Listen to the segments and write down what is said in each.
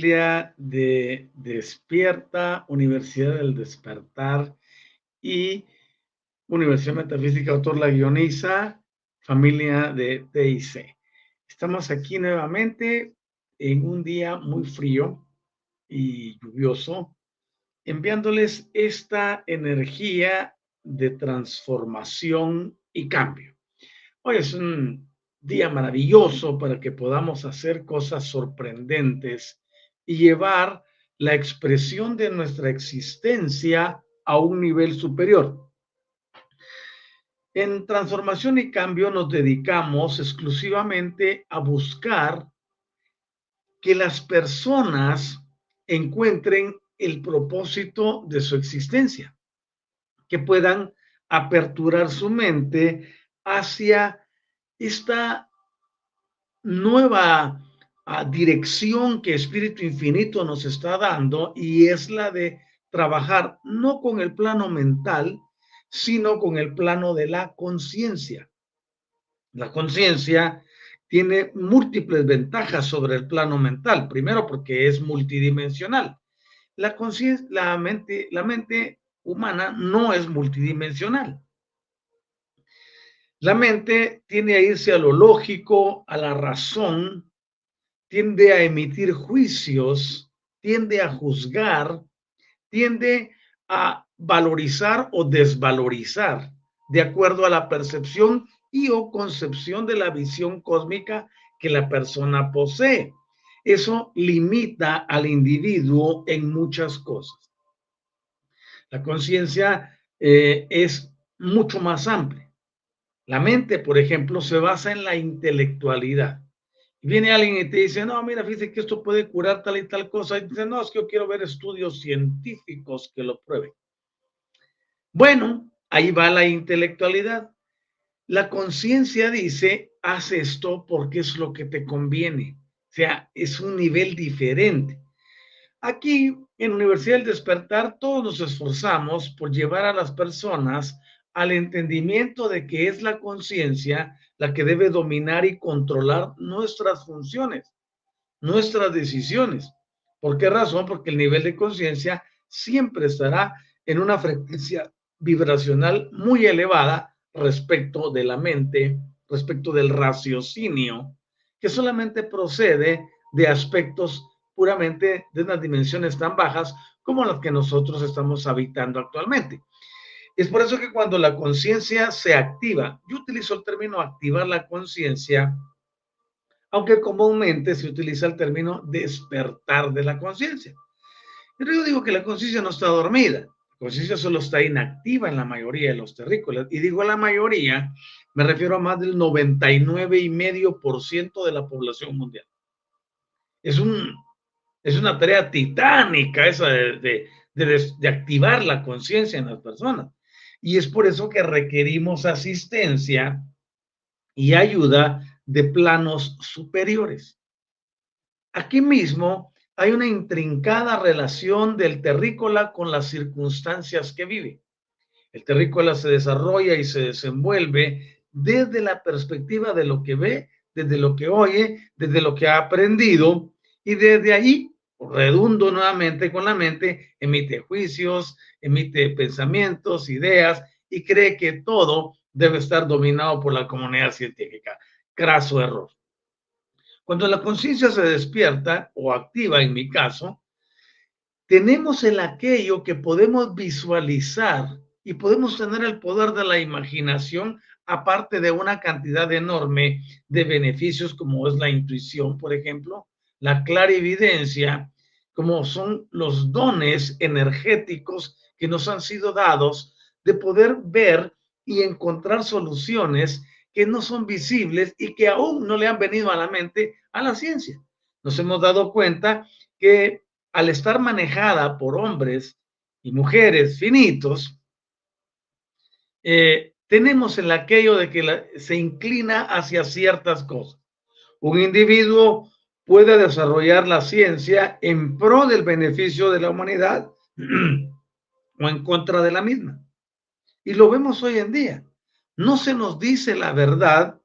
De Despierta, Universidad del Despertar y Universidad Metafísica Autor La Guioniza, familia de TIC. Estamos aquí nuevamente en un día muy frío y lluvioso, enviándoles esta energía de transformación y cambio. Hoy es un día maravilloso para que podamos hacer cosas sorprendentes y llevar la expresión de nuestra existencia a un nivel superior. En transformación y cambio nos dedicamos exclusivamente a buscar que las personas encuentren el propósito de su existencia, que puedan aperturar su mente hacia esta nueva a dirección que Espíritu Infinito nos está dando y es la de trabajar no con el plano mental, sino con el plano de la conciencia. La conciencia tiene múltiples ventajas sobre el plano mental. Primero, porque es multidimensional. La la mente, la mente humana no es multidimensional. La mente tiene a irse a lo lógico, a la razón, tiende a emitir juicios, tiende a juzgar, tiende a valorizar o desvalorizar de acuerdo a la percepción y o concepción de la visión cósmica que la persona posee. Eso limita al individuo en muchas cosas. La conciencia eh, es mucho más amplia. La mente, por ejemplo, se basa en la intelectualidad viene alguien y te dice, no, mira, fíjate que esto puede curar tal y tal cosa. Y dice, no, es que yo quiero ver estudios científicos que lo prueben. Bueno, ahí va la intelectualidad. La conciencia dice, haz esto porque es lo que te conviene. O sea, es un nivel diferente. Aquí en Universidad del Despertar todos nos esforzamos por llevar a las personas al entendimiento de que es la conciencia la que debe dominar y controlar nuestras funciones, nuestras decisiones. ¿Por qué razón? Porque el nivel de conciencia siempre estará en una frecuencia vibracional muy elevada respecto de la mente, respecto del raciocinio, que solamente procede de aspectos puramente de unas dimensiones tan bajas como las que nosotros estamos habitando actualmente. Es por eso que cuando la conciencia se activa, yo utilizo el término activar la conciencia, aunque comúnmente se utiliza el término despertar de la conciencia. Pero yo digo que la conciencia no está dormida, la conciencia solo está inactiva en la mayoría de los terrícolas. Y digo la mayoría, me refiero a más del 99,5% de la población mundial. Es, un, es una tarea titánica esa de, de activar la conciencia en las personas. Y es por eso que requerimos asistencia y ayuda de planos superiores. Aquí mismo hay una intrincada relación del terrícola con las circunstancias que vive. El terrícola se desarrolla y se desenvuelve desde la perspectiva de lo que ve, desde lo que oye, desde lo que ha aprendido y desde ahí, redundo nuevamente con la mente, emite juicios, emite pensamientos, ideas y cree que todo debe estar dominado por la comunidad científica. Craso error. Cuando la conciencia se despierta o activa, en mi caso, tenemos el aquello que podemos visualizar y podemos tener el poder de la imaginación, aparte de una cantidad enorme de beneficios como es la intuición, por ejemplo, la clarividencia, como son los dones energéticos que nos han sido dados de poder ver y encontrar soluciones que no son visibles y que aún no le han venido a la mente a la ciencia. Nos hemos dado cuenta que al estar manejada por hombres y mujeres finitos, eh, tenemos el aquello de que se inclina hacia ciertas cosas. Un individuo puede desarrollar la ciencia en pro del beneficio de la humanidad o en contra de la misma. Y lo vemos hoy en día no se nos dice la verdad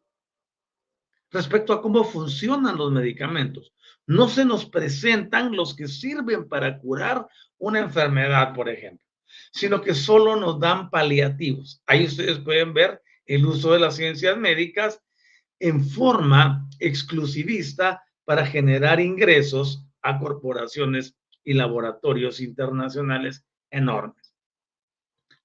respecto a cómo funcionan los medicamentos. No se nos presentan los que sirven para curar una enfermedad, por ejemplo, sino que solo nos dan paliativos. Ahí ustedes pueden ver el uso de las ciencias médicas en forma exclusivista para generar ingresos a corporaciones y laboratorios internacionales enormes.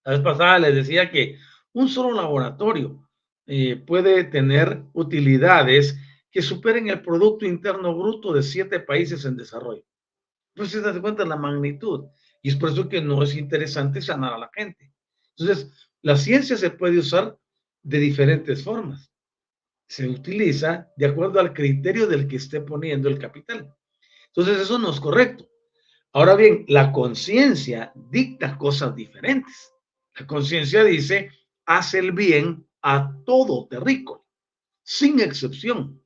La vez pasada les decía que un solo laboratorio eh, puede tener utilidades que superen el Producto Interno Bruto de siete países en desarrollo. Entonces se da cuenta la magnitud. Y es por eso que no es interesante sanar a la gente. Entonces, la ciencia se puede usar de diferentes formas. Se utiliza de acuerdo al criterio del que esté poniendo el capital. Entonces, eso no es correcto. Ahora bien, la conciencia dicta cosas diferentes. La conciencia dice, hace el bien a todo terrícola, sin excepción,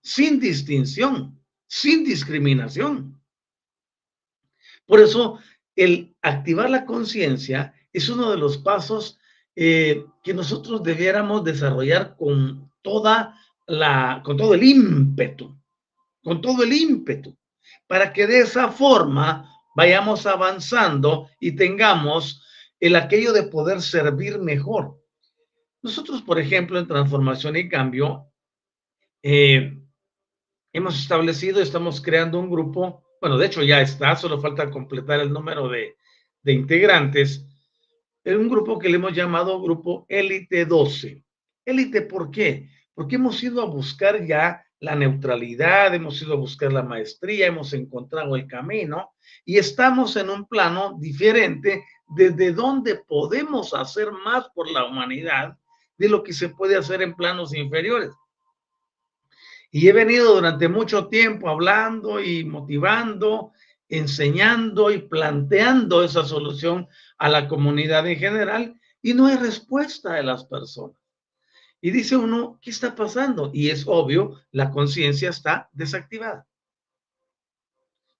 sin distinción, sin discriminación. Por eso, el activar la conciencia es uno de los pasos eh, que nosotros debiéramos desarrollar con toda la, con todo el ímpetu, con todo el ímpetu, para que de esa forma vayamos avanzando y tengamos el aquello de poder servir mejor. Nosotros, por ejemplo, en Transformación y Cambio, eh, hemos establecido, estamos creando un grupo, bueno, de hecho ya está, solo falta completar el número de, de integrantes, es un grupo que le hemos llamado Grupo Élite 12. Élite, ¿por qué? Porque hemos ido a buscar ya la neutralidad, hemos ido a buscar la maestría, hemos encontrado el camino y estamos en un plano diferente desde donde podemos hacer más por la humanidad de lo que se puede hacer en planos inferiores. Y he venido durante mucho tiempo hablando y motivando, enseñando y planteando esa solución a la comunidad en general y no hay respuesta de las personas. Y dice uno, ¿qué está pasando? Y es obvio, la conciencia está desactivada.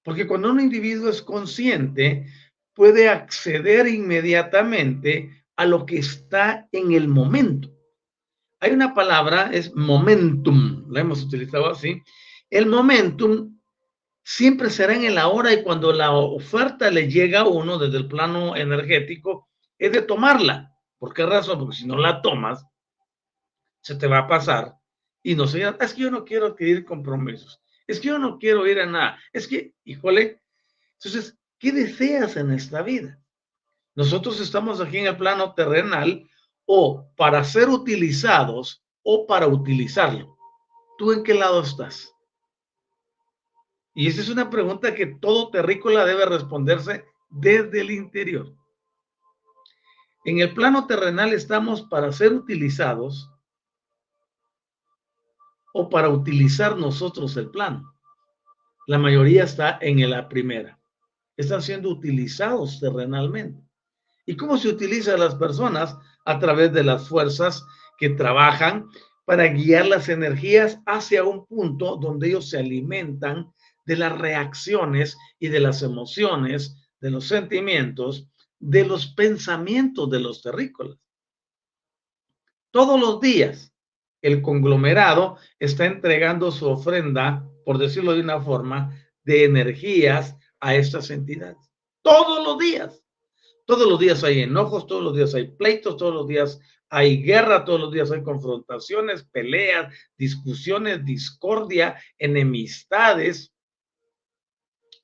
Porque cuando un individuo es consciente, puede acceder inmediatamente a lo que está en el momento. Hay una palabra, es momentum, la hemos utilizado así. El momentum siempre será en el ahora y cuando la oferta le llega a uno desde el plano energético, es de tomarla. ¿Por qué razón? Porque si no la tomas, se te va a pasar y no se es que yo no quiero adquirir compromisos, es que yo no quiero ir a nada, es que, híjole, entonces ¿Qué deseas en esta vida? Nosotros estamos aquí en el plano terrenal o para ser utilizados o para utilizarlo. ¿Tú en qué lado estás? Y esa es una pregunta que todo terrícola debe responderse desde el interior. En el plano terrenal estamos para ser utilizados o para utilizar nosotros el plano. La mayoría está en la primera. Están siendo utilizados terrenalmente. ¿Y cómo se utilizan las personas? A través de las fuerzas que trabajan para guiar las energías hacia un punto donde ellos se alimentan de las reacciones y de las emociones, de los sentimientos, de los pensamientos de los terrícolas. Todos los días, el conglomerado está entregando su ofrenda, por decirlo de una forma, de energías a estas entidades. Todos los días. Todos los días hay enojos, todos los días hay pleitos, todos los días hay guerra, todos los días hay confrontaciones, peleas, discusiones, discordia, enemistades,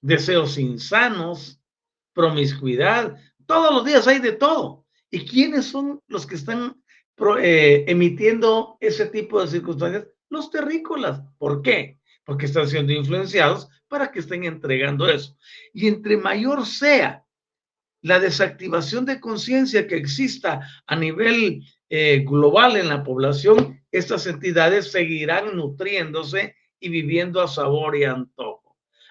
deseos insanos, promiscuidad. Todos los días hay de todo. ¿Y quiénes son los que están eh, emitiendo ese tipo de circunstancias? Los terrícolas. ¿Por qué? Porque están siendo influenciados para que estén entregando eso. Y entre mayor sea la desactivación de conciencia que exista a nivel eh, global en la población, estas entidades seguirán nutriéndose y viviendo a sabor y antojo.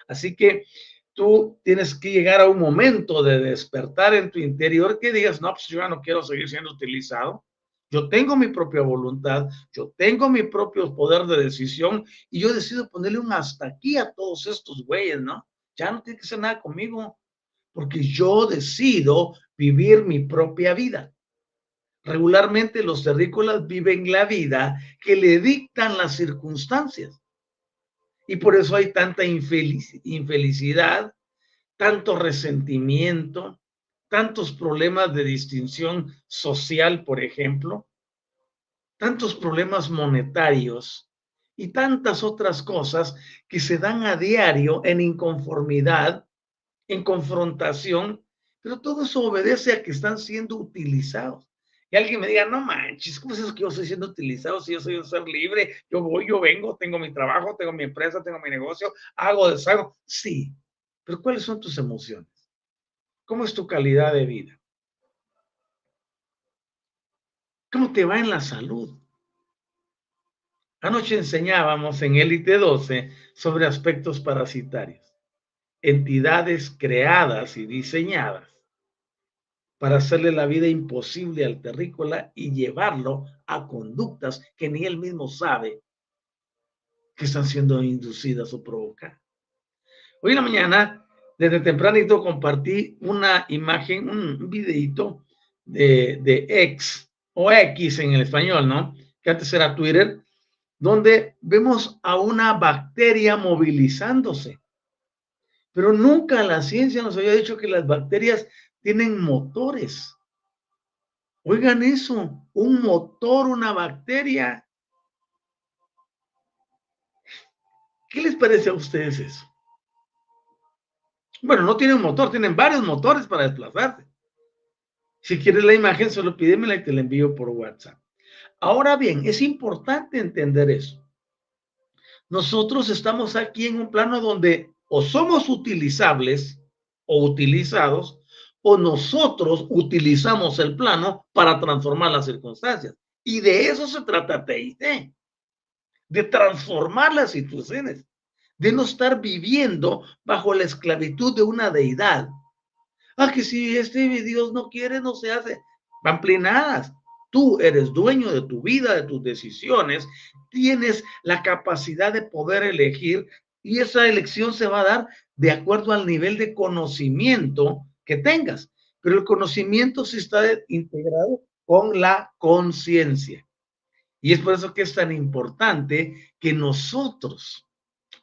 Así que tú tienes que llegar a un momento de despertar en tu interior que digas, no, pues yo ya no quiero seguir siendo utilizado. Yo tengo mi propia voluntad, yo tengo mi propio poder de decisión y yo decido ponerle un hasta aquí a todos estos güeyes, ¿no? Ya no tiene que hacer nada conmigo, porque yo decido vivir mi propia vida. Regularmente los terrícolas viven la vida que le dictan las circunstancias. Y por eso hay tanta infelicidad, tanto resentimiento, tantos problemas de distinción social, por ejemplo, tantos problemas monetarios y tantas otras cosas que se dan a diario en inconformidad, en confrontación, pero todo eso obedece a que están siendo utilizados alguien me diga, no manches, ¿cómo es eso que yo estoy siendo utilizado si yo soy un ser libre? Yo voy, yo vengo, tengo mi trabajo, tengo mi empresa, tengo mi negocio, hago, deshago. Sí, pero ¿cuáles son tus emociones? ¿Cómo es tu calidad de vida? ¿Cómo te va en la salud? Anoche enseñábamos en Élite 12 sobre aspectos parasitarios, entidades creadas y diseñadas para hacerle la vida imposible al terrícola y llevarlo a conductas que ni él mismo sabe que están siendo inducidas o provocadas. Hoy en la mañana, desde tempranito, compartí una imagen, un videito de, de X o X en el español, ¿no? Que antes era Twitter, donde vemos a una bacteria movilizándose. Pero nunca la ciencia nos había dicho que las bacterias tienen motores. Oigan eso, un motor, una bacteria. ¿Qué les parece a ustedes eso? Bueno, no tienen motor, tienen varios motores para desplazarse. Si quieres la imagen, solo pídemela y te la envío por WhatsApp. Ahora bien, es importante entender eso. Nosotros estamos aquí en un plano donde o somos utilizables o utilizados o nosotros utilizamos el plano para transformar las circunstancias. Y de eso se trata TIT, de transformar las situaciones, de no estar viviendo bajo la esclavitud de una deidad. Ah, que si este Dios no quiere, no se hace. Pamplinadas. Tú eres dueño de tu vida, de tus decisiones, tienes la capacidad de poder elegir y esa elección se va a dar de acuerdo al nivel de conocimiento que tengas, pero el conocimiento sí está integrado con la conciencia. Y es por eso que es tan importante que nosotros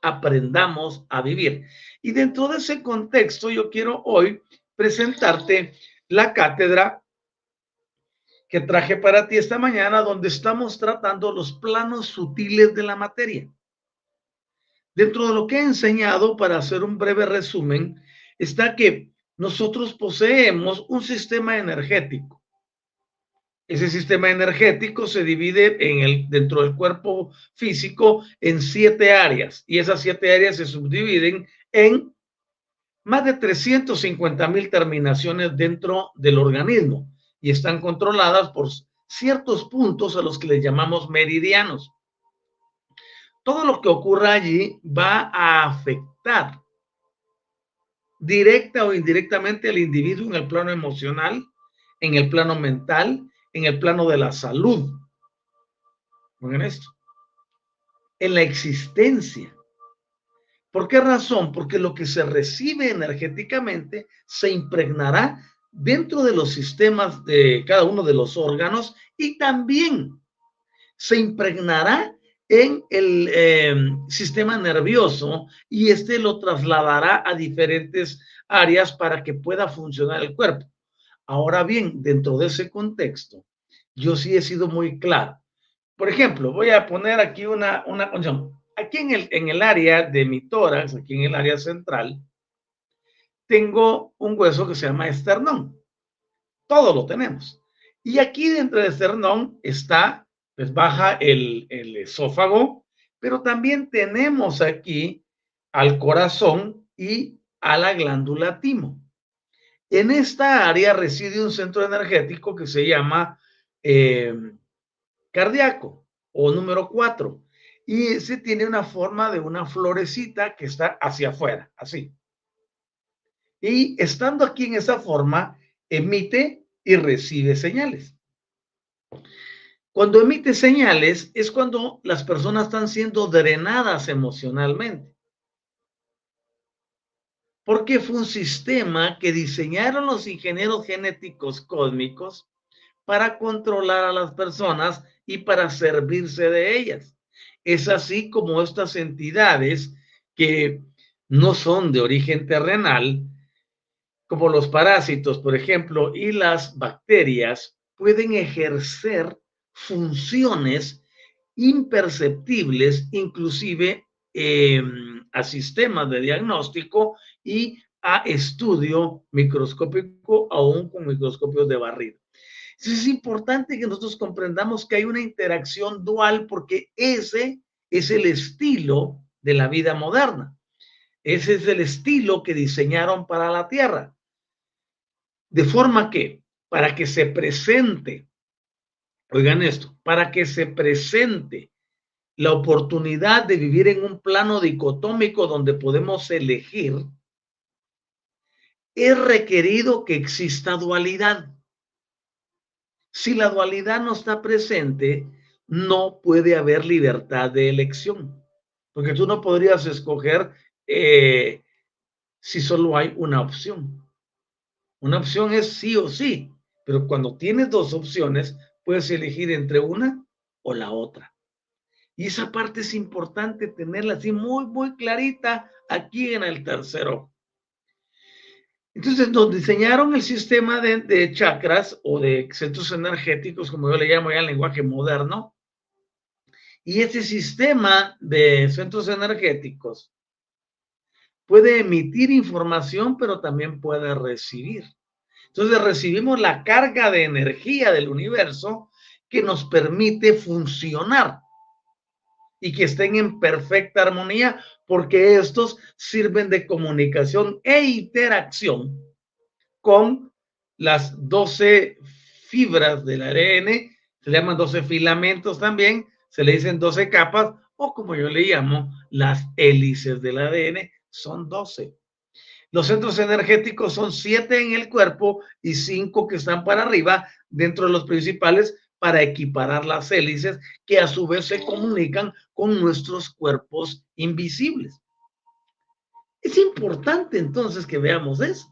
aprendamos a vivir. Y dentro de ese contexto, yo quiero hoy presentarte la cátedra que traje para ti esta mañana, donde estamos tratando los planos sutiles de la materia. Dentro de lo que he enseñado, para hacer un breve resumen, está que nosotros poseemos un sistema energético. Ese sistema energético se divide en el, dentro del cuerpo físico en siete áreas y esas siete áreas se subdividen en más de 350 mil terminaciones dentro del organismo y están controladas por ciertos puntos a los que les llamamos meridianos. Todo lo que ocurra allí va a afectar directa o indirectamente al individuo en el plano emocional, en el plano mental, en el plano de la salud. Miren esto. En la existencia. ¿Por qué razón? Porque lo que se recibe energéticamente se impregnará dentro de los sistemas de cada uno de los órganos y también se impregnará en el em, sistema nervioso y este lo trasladará a diferentes áreas para que pueda funcionar el cuerpo. Ahora bien, dentro de ese contexto, yo sí he sido muy claro. Por ejemplo, voy a poner aquí una, una. Aquí en el, en el área de mi tórax, aquí en el área central, tengo un hueso que se llama esternón. Todo lo tenemos. Y aquí dentro del esternón está, pues baja el, el esófago, pero también tenemos aquí al corazón y a la glándula timo. En esta área reside un centro energético que se llama eh, cardíaco o número 4. Y ese tiene una forma de una florecita que está hacia afuera, así. Y estando aquí en esa forma, emite y recibe señales. Cuando emite señales es cuando las personas están siendo drenadas emocionalmente. Porque fue un sistema que diseñaron los ingenieros genéticos cósmicos para controlar a las personas y para servirse de ellas. Es así como estas entidades que no son de origen terrenal, como los parásitos, por ejemplo, y las bacterias, pueden ejercer funciones imperceptibles, inclusive em, a sistemas de diagnóstico y a estudio microscópico, aún con microscopios de barrido. es importante que nosotros comprendamos que hay una interacción dual porque ese es el estilo de la vida moderna. Ese es el estilo que diseñaron para la Tierra. De forma que, para que se presente Oigan esto, para que se presente la oportunidad de vivir en un plano dicotómico donde podemos elegir, es requerido que exista dualidad. Si la dualidad no está presente, no puede haber libertad de elección, porque tú no podrías escoger eh, si solo hay una opción. Una opción es sí o sí, pero cuando tienes dos opciones, puedes elegir entre una o la otra. Y esa parte es importante tenerla así muy, muy clarita aquí en el tercero. Entonces nos diseñaron el sistema de, chakras o de centros energéticos, como yo le llamo ya el lenguaje moderno. Y ese sistema de centros energéticos puede emitir información, pero también puede recibir. Entonces recibimos la carga de energía del universo que nos permite funcionar y que estén en perfecta armonía porque estos sirven de comunicación e interacción con las 12 fibras del ARN, se le llaman 12 filamentos también, se le dicen 12 capas o como yo le llamo las hélices del ADN, son 12. Los centros energéticos son siete en el cuerpo y cinco que están para arriba dentro de los principales para equiparar las hélices que a su vez se comunican con nuestros cuerpos invisibles. Es importante entonces que veamos eso.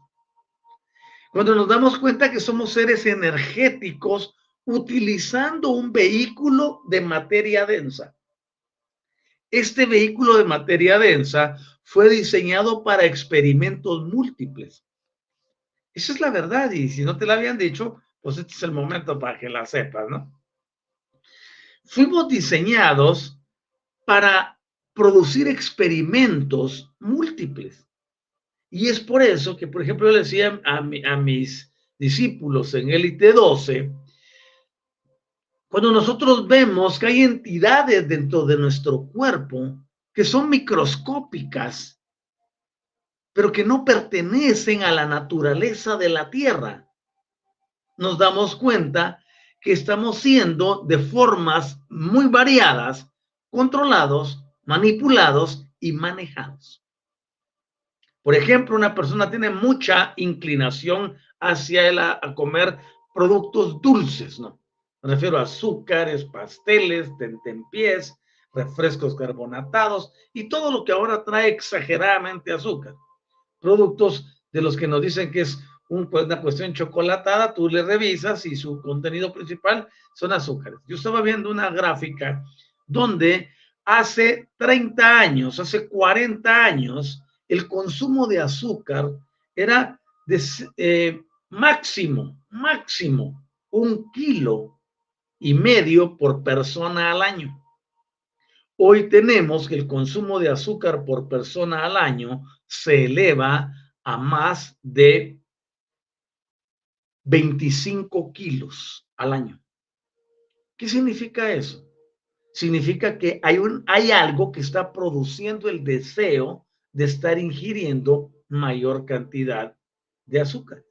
Cuando nos damos cuenta que somos seres energéticos utilizando un vehículo de materia densa. Este vehículo de materia densa fue diseñado para experimentos múltiples. Esa es la verdad y si no te la habían dicho, pues este es el momento para que la sepas, ¿no? Fuimos diseñados para producir experimentos múltiples. Y es por eso que, por ejemplo, yo le decía a, a mis discípulos en élite 12, Cuando nosotros vemos que hay entidades dentro de nuestro cuerpo que son microscópicas, pero que no pertenecen a la naturaleza de la Tierra, nos damos cuenta que estamos siendo de formas muy variadas, controlados, manipulados y manejados. Por ejemplo, una persona tiene mucha inclinación hacia el a, comer productos dulces, ¿no? Me refiero a azúcares, pasteles, tentempiés, refrescos carbonatados y todo lo que ahora trae exageradamente azúcar. Productos de los que nos dicen que es pues, una cuestión chocolatada, tú le revisas y su contenido principal son azúcares. Yo estaba viendo una gráfica donde hace 30 años, hace 40 años, el consumo de azúcar era de eh, máximo, máximo un kilo y medio por persona al año. Hoy tenemos que el consumo de azúcar por persona al año se eleva a más de 25 kilos al año. ¿Qué significa eso? Significa que hay, un, hay algo que está produciendo el deseo de estar ingiriendo mayor cantidad de azúcar.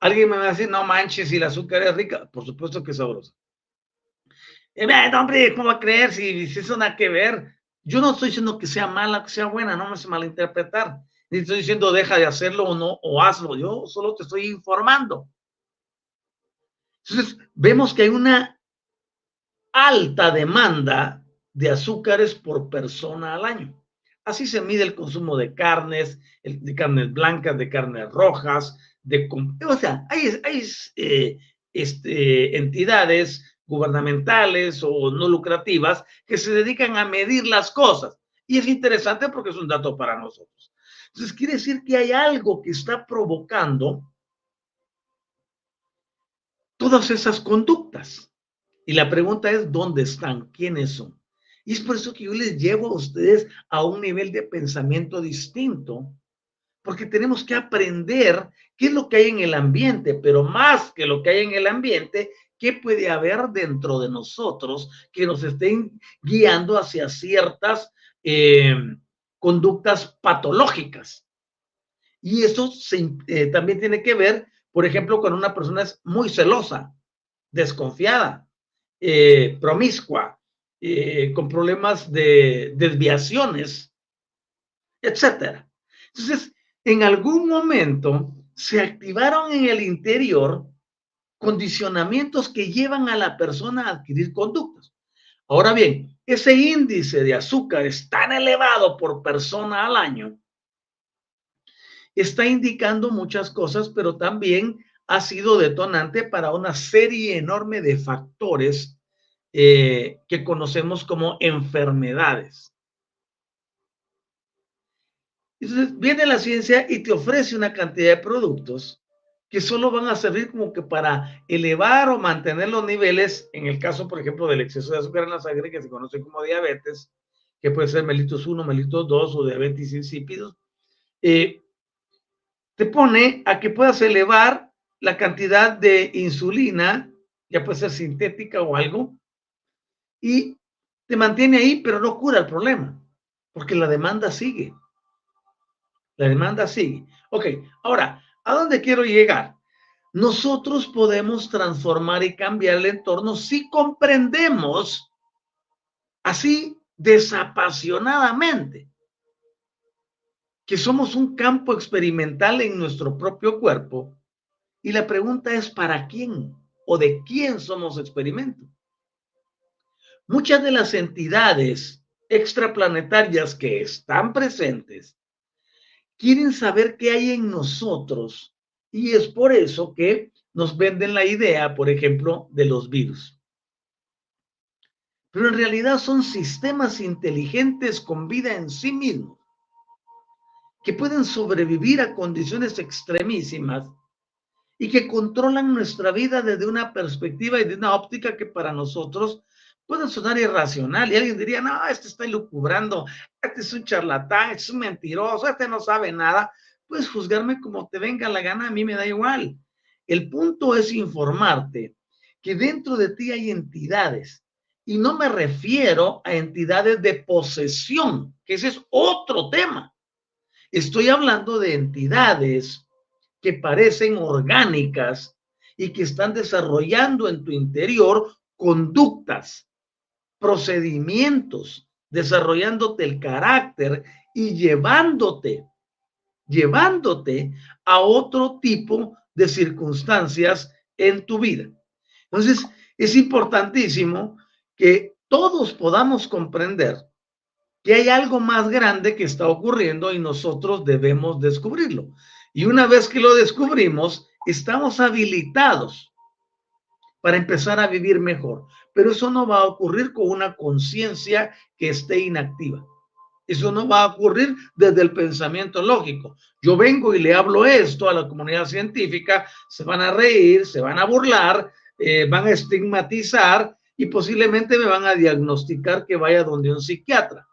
Alguien me va a decir, no manches, si el azúcar es rica. Por supuesto que es sabrosa. Eh, hombre, ¿cómo va a creer si, si eso nada que ver? Yo no estoy diciendo que sea mala, que sea buena, no me hace malinterpretar. Ni estoy diciendo deja de hacerlo o no, o hazlo. Yo solo te estoy informando. Entonces, vemos que hay una alta demanda de azúcares por persona al año. Así se mide el consumo de carnes, de carnes blancas, de carnes rojas, de, o sea, hay, hay eh, este, entidades gubernamentales o no lucrativas que se dedican a medir las cosas. Y es interesante porque es un dato para nosotros. Entonces, quiere decir que hay algo que está provocando todas esas conductas. Y la pregunta es, ¿dónde están? ¿Quiénes son? Y es por eso que yo les llevo a ustedes a un nivel de pensamiento distinto, porque tenemos que aprender qué es lo que hay en el ambiente, pero más que lo que hay en el ambiente, qué puede haber dentro de nosotros que nos estén guiando hacia ciertas eh, conductas patológicas. Y eso eh, también tiene que ver, por ejemplo, cuando una persona muy celosa, desconfiada, eh, promiscua, con problemas de desviaciones, etcétera. Entonces, en algún momento se activaron en el interior condicionamientos que llevan a la persona a adquirir conductas. Ahora bien, ese índice de azúcar es tan elevado por persona al año, está indicando muchas cosas, pero también ha sido detonante para una serie enorme de factores eh, que conocemos como enfermedades. Entonces viene la ciencia y te ofrece una cantidad de productos que solo van a servir como que para elevar o mantener los niveles, en el caso, por ejemplo, del exceso de azúcar en la sangre, que se conoce como diabetes, que puede ser mellitus 1, mellitus 2 o diabetes insípidos, eh, te pone a que puedas elevar la cantidad de insulina, ya puede ser sintética o algo, y te mantiene ahí, pero no cura el problema, porque la demanda sigue. La demanda sigue. Ok, ahora, ¿A dónde quiero llegar? Nosotros podemos transformar y cambiar el entorno si comprendemos así desapasionadamente que somos un campo experimental en nuestro propio cuerpo y la pregunta es ¿para quién o de quién somos experimento? Muchas de las entidades extraplanetarias que están presentes quieren saber qué hay en nosotros y es por eso que nos venden la idea, por ejemplo, de los virus. Pero en realidad son sistemas inteligentes con vida en sí mismos, que pueden sobrevivir a condiciones extremísimas y que controlan nuestra vida desde una perspectiva y de una óptica que para nosotros puede sonar irracional y alguien diría, no, este está lucubrando, este es un charlatán, este es un mentiroso, este no sabe nada. Puedes juzgarme como te venga la gana, a mí me da igual. El punto es informarte que dentro de ti hay entidades. Y no me refiero a entidades de posesión, que ese es otro tema. Estoy hablando de entidades que parecen orgánicas y que están desarrollando en tu interior conductas, procedimientos, desarrollándote el carácter y llevándote, llevándote a otro tipo de circunstancias en tu vida. Entonces, es importantísimo que todos podamos comprender que hay algo más grande que está ocurriendo y nosotros debemos descubrirlo. Y una vez que lo descubrimos, estamos habilitados para empezar a vivir mejor. Pero eso no va a ocurrir con una conciencia que esté inactiva. Eso no va a ocurrir desde el pensamiento lógico. Yo vengo y le hablo esto a la comunidad científica, se van a reír, se van a burlar, eh, van a estigmatizar y posiblemente me van a diagnosticar que vaya donde un psiquiatra.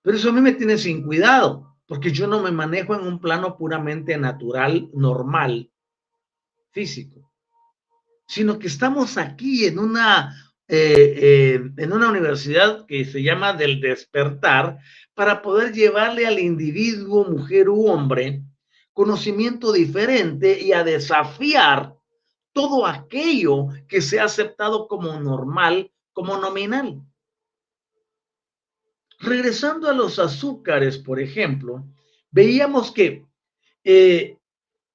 Pero eso a mí me tiene sin cuidado, porque yo no me manejo en un plano puramente natural, normal, físico, sino que estamos aquí en una, eh, eh, en una universidad que se llama del despertar para poder llevarle al individuo, mujer u hombre, conocimiento diferente y a desafiar todo aquello que se ha aceptado como normal, como nominal. Regresando a los azúcares, por ejemplo, veíamos que eh,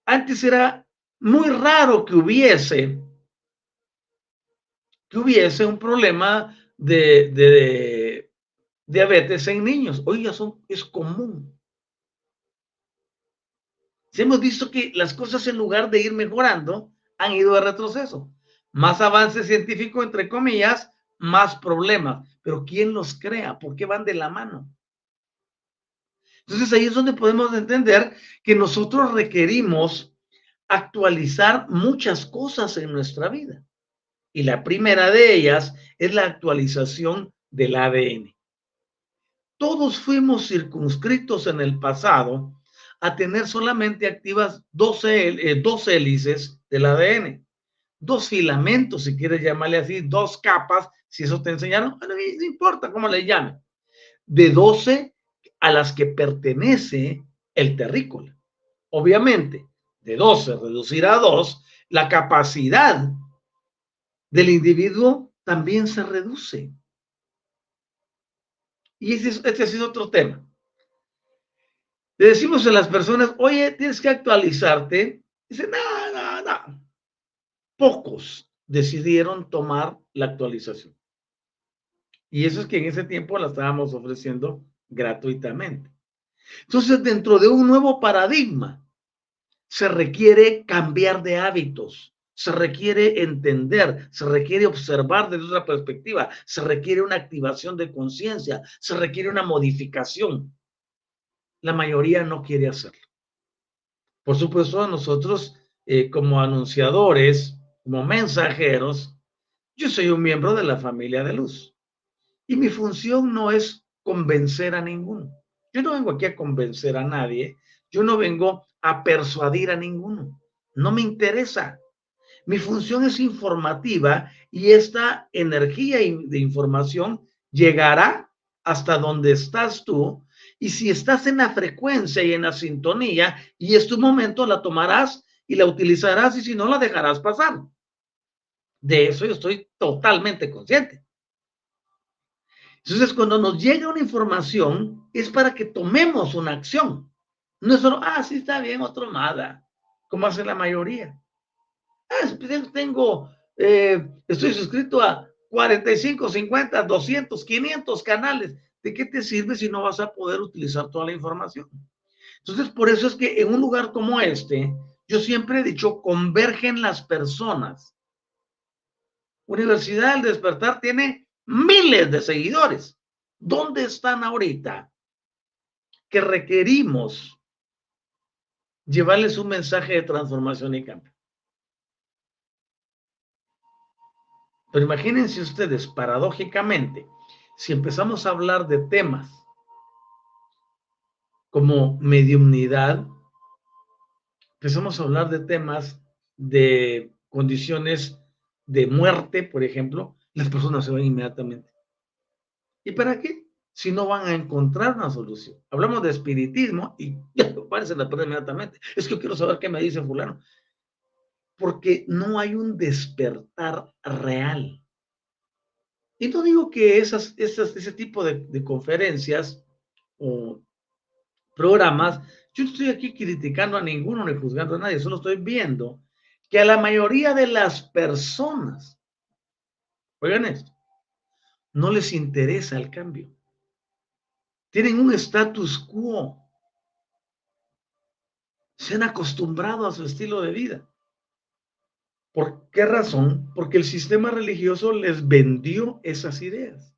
antes era muy raro que hubiese que hubiese un problema de, diabetes en niños. Hoy ya son, es común. Hemos visto que las cosas en lugar de ir mejorando, han ido de retroceso. Más avance científico, entre comillas, más problemas. Pero ¿quién los crea? ¿Por qué van de la mano? Entonces ahí es donde podemos entender que nosotros requerimos actualizar muchas cosas en nuestra vida. Y la primera de ellas es la actualización del ADN. Todos fuimos circunscritos en el pasado a tener solamente activas 12, eh, dos hélices del ADN, dos filamentos, si quieres llamarle así, dos capas, si eso te enseñaron, no, importa cómo le llamen, de 12 a las que pertenece el terrícola. Obviamente, de 12 reducir a 2, la capacidad del individuo también se reduce. Y ese, este ha sido otro tema. Le decimos a las personas, oye, tienes que actualizarte. Dice, no, no, no. Pocos decidieron tomar la actualización. Y eso es que en ese tiempo la estábamos ofreciendo gratuitamente. Entonces, dentro de un nuevo paradigma, se requiere cambiar de hábitos, se requiere entender, se requiere observar desde otra perspectiva, se requiere una activación de conciencia, se requiere una modificación la mayoría no quiere hacerlo. Por supuesto, nosotros eh, como anunciadores, como mensajeros, yo soy un miembro de la familia de luz. Y mi función no es convencer a ninguno. Yo no vengo aquí a convencer a nadie. Yo no vengo a persuadir a ninguno. No me interesa. Mi función es informativa y esta energía de información llegará hasta donde estás tú y si estás en la frecuencia y en la sintonía y es tu momento, la tomarás y la utilizarás y si no, la dejarás pasar. De eso yo estoy totalmente consciente. Entonces, cuando nos llega una información, es para que tomemos una acción. No es solo, ah, sí está bien, otro nada, como hace la mayoría. Ah, pues, tengo, eh, estoy suscrito a 45, 50, 200, 500 canales. ¿de qué te sirve si no vas a poder utilizar toda la información? Entonces, por eso es que en un lugar como este, yo siempre he dicho, convergen las personas. Universidad del Despertar tiene miles de seguidores. ¿Dónde están ahorita? Que requerimos llevarles un mensaje de transformación y cambio. Pero imagínense ustedes, paradójicamente, si empezamos a hablar de temas como mediumnidad, empezamos a hablar de temas de condiciones de muerte, por ejemplo, las personas se van inmediatamente. ¿Y para qué? Si no van a encontrar una solución. Hablamos de espiritismo y ya parece la persona inmediatamente. Es que yo quiero saber qué me dice fulano. Porque no hay un despertar real. Y no digo que esas, esas, ese tipo de, de conferencias o programas, yo no estoy aquí criticando a ninguno ni juzgando a nadie, solo estoy viendo que a la mayoría de las personas, oigan esto, no les interesa el cambio. Tienen un status quo. Se han acostumbrado a su estilo de vida. ¿Por qué razón? Porque el sistema religioso les vendió esas ideas.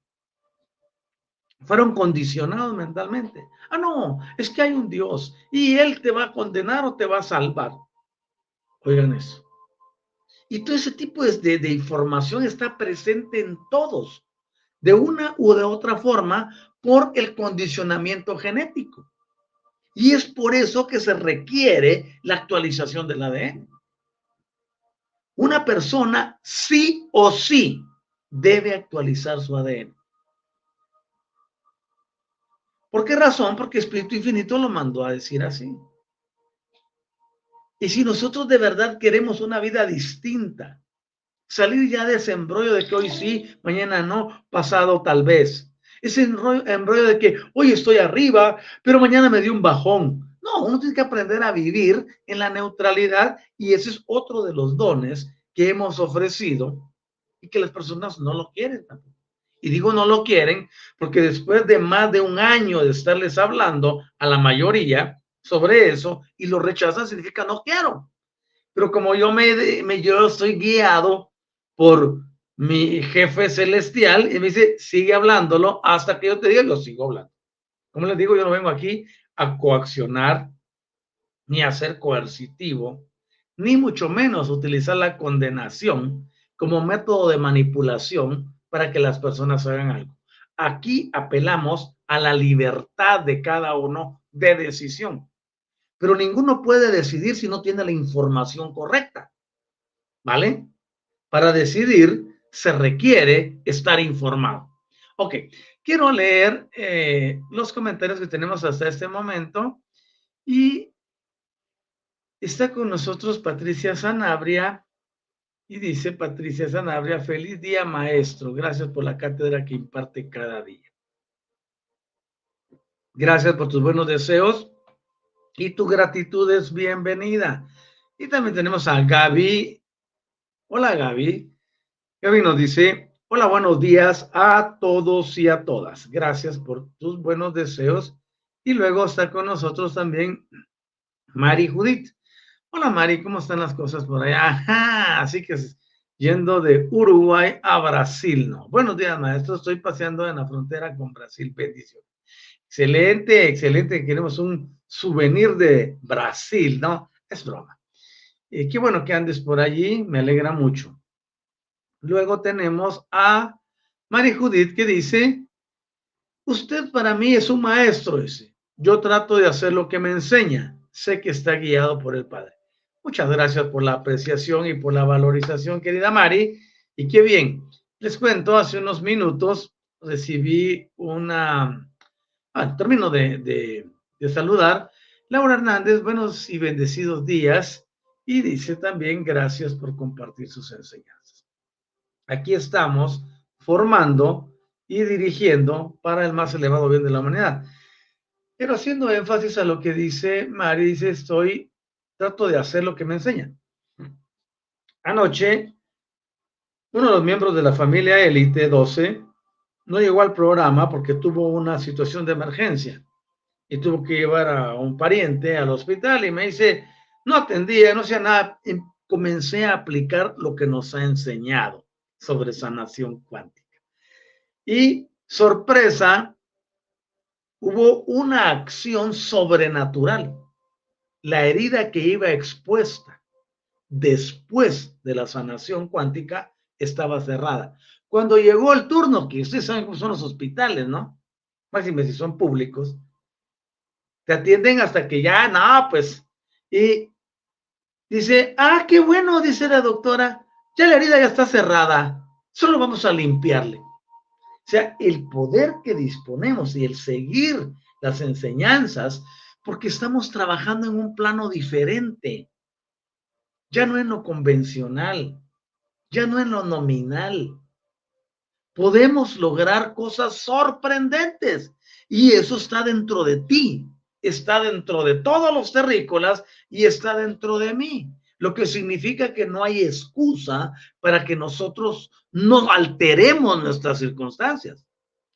Fueron condicionados mentalmente. Ah, no, es que hay un Dios y Él te va a condenar o te va a salvar. Oigan eso. Y todo ese tipo de, información está presente en todos, de una u de otra forma, por el condicionamiento genético. Y es por eso que se requiere la actualización del ADN. Una persona sí o sí debe actualizar su ADN. ¿Por qué razón? Porque Espíritu Infinito lo mandó a decir así. Y si nosotros de verdad queremos una vida distinta, salir ya de ese embrollo de que hoy sí, mañana no, pasado tal vez. Ese embrollo de que hoy estoy arriba, pero mañana me dio un bajón. No, uno tiene que aprender a vivir en la neutralidad y ese es otro de los dones que hemos ofrecido y que las personas no lo quieren. Y digo no lo quieren porque después de más de un año de estarles hablando a la mayoría sobre eso y lo rechazan, significa no quiero. Pero como yo me, me yo estoy guiado por mi jefe celestial y me dice, sigue hablándolo hasta que yo te diga, lo sigo hablando. Como les digo, yo no vengo aquí a coaccionar ni a ser coercitivo, ni mucho menos utilizar la condenación como método de manipulación para que las personas hagan algo. Aquí apelamos a la libertad de cada uno de decisión. Pero ninguno puede decidir si no tiene la información correcta. ¿Vale? Para decidir se requiere estar informado. Ok, quiero leer eh, los comentarios que tenemos hasta este momento y está con nosotros Patricia Sanabria y dice Patricia Sanabria, feliz día maestro, gracias por la cátedra que imparte cada día. Gracias por tus buenos deseos y tu gratitud es bienvenida. Y también tenemos a Gaby. Hola Gaby. Gaby nos dice, hola, buenos días a todos y a todas. Gracias por tus buenos deseos. Y luego está con nosotros también Mari Judith. Hola Mari, ¿cómo están las cosas por allá? así que yendo de Uruguay a Brasil, ¿no? Buenos días, maestro. Estoy paseando en la frontera con Brasil. Bendición. Excelente, excelente. Queremos un souvenir de Brasil, ¿no? Es broma. Eh, qué bueno que andes por allí. Me alegra mucho. Luego tenemos a Mari Judith que dice, usted para mí es un maestro ese. Yo trato de hacer lo que me enseña. Sé que está guiado por el Padre. Muchas gracias por la apreciación y por la valorización, querida Mari. Y qué bien. Les cuento, hace unos minutos recibí una, al término de, de, de saludar, Laura Hernández, buenos y bendecidos días. Y dice también gracias por compartir sus enseñanzas. Aquí estamos formando y dirigiendo para el más elevado bien de la humanidad. Pero haciendo énfasis a lo que dice Mari, dice, estoy trato de hacer lo que me enseñan. Anoche, uno de los miembros de la familia Elite 12 no llegó al programa porque tuvo una situación de emergencia y tuvo que llevar a un pariente al hospital y me dice, no atendía, no hacía nada. Comencé a aplicar lo que nos ha enseñado sobre sanación cuántica. Y sorpresa, hubo una acción sobrenatural la herida que iba expuesta después de la sanación cuántica estaba cerrada. Cuando llegó el turno, que ustedes saben cómo son los hospitales, ¿no? Máxime si son públicos, te atienden hasta que ya, no, pues, y Dice, ah, qué bueno, dice la doctora, ya la herida ya está cerrada, solo vamos a limpiarle. O sea, el poder que disponemos y el seguir las enseñanzas, porque estamos trabajando en un plano diferente, ya no en lo convencional, ya no en lo nominal. Podemos lograr cosas sorprendentes y eso está dentro de ti está dentro de todos los terrícolas y está dentro de mí. Lo que significa que no hay excusa para que nosotros no alteremos nuestras circunstancias,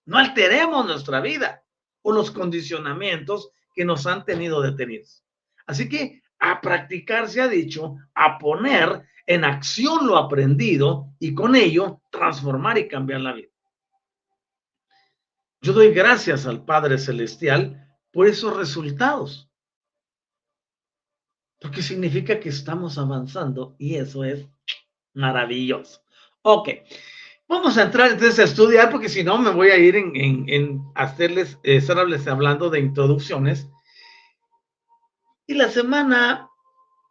no alteremos nuestra vida o los condicionamientos que nos han tenido detenidos. Así que a practicar se ha dicho, a poner en acción lo aprendido y con ello transformar y cambiar la vida. Yo doy gracias al Padre Celestial por esos resultados. Porque significa que estamos avanzando y eso es maravilloso. Ok, vamos a entrar entonces a estudiar porque si no me voy a ir en, en, hacerles, eh, estarles hablando de introducciones. Y la semana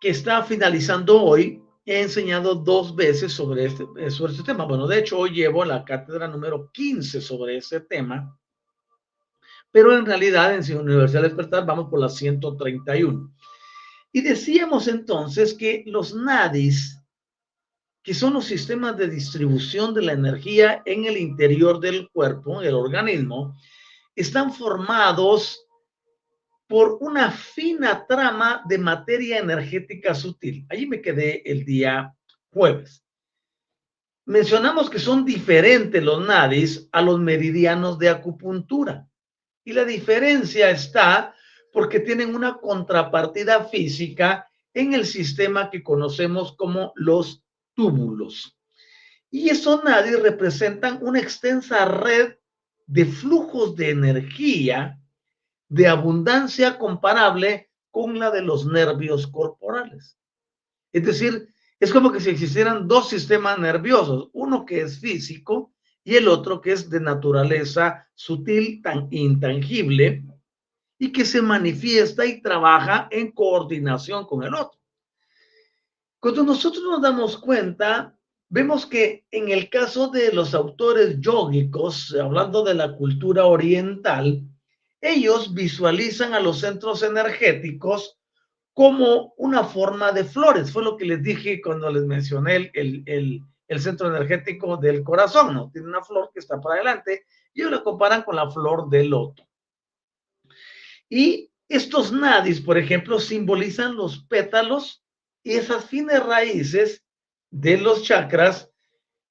que está finalizando hoy, he enseñado dos veces sobre este, sobre este tema. Bueno, de hecho, hoy llevo la cátedra número 15 sobre ese tema pero en realidad en Universidad Despertar vamos por la 131. Y decíamos entonces que los NADIs, que son los sistemas de distribución de la energía en el interior del cuerpo, el organismo, están formados por una fina trama de materia energética sutil. Allí me quedé el día jueves. Mencionamos que son diferentes los nadis a los meridianos de acupuntura. Y la diferencia está porque tienen una contrapartida física en el sistema que conocemos como los túbulos. Y esos nadie representan una extensa red de flujos de energía de abundancia comparable con la de los nervios corporales. Es decir, es como que si existieran dos sistemas nerviosos, uno que es físico y el otro que es de naturaleza sutil, tan intangible, y que se manifiesta y trabaja en coordinación con el otro. Cuando nosotros nos damos cuenta, vemos que en el caso de los autores yógicos, hablando de la cultura oriental, ellos visualizan a los centros energéticos como una forma de flores. Fue lo que les dije cuando les mencioné el, el, el centro energético del corazón, ¿no? Tiene una flor que está para adelante y ellos lo comparan con la flor del loto. Y estos nadis, por ejemplo, simbolizan los pétalos y esas finas raíces de los chakras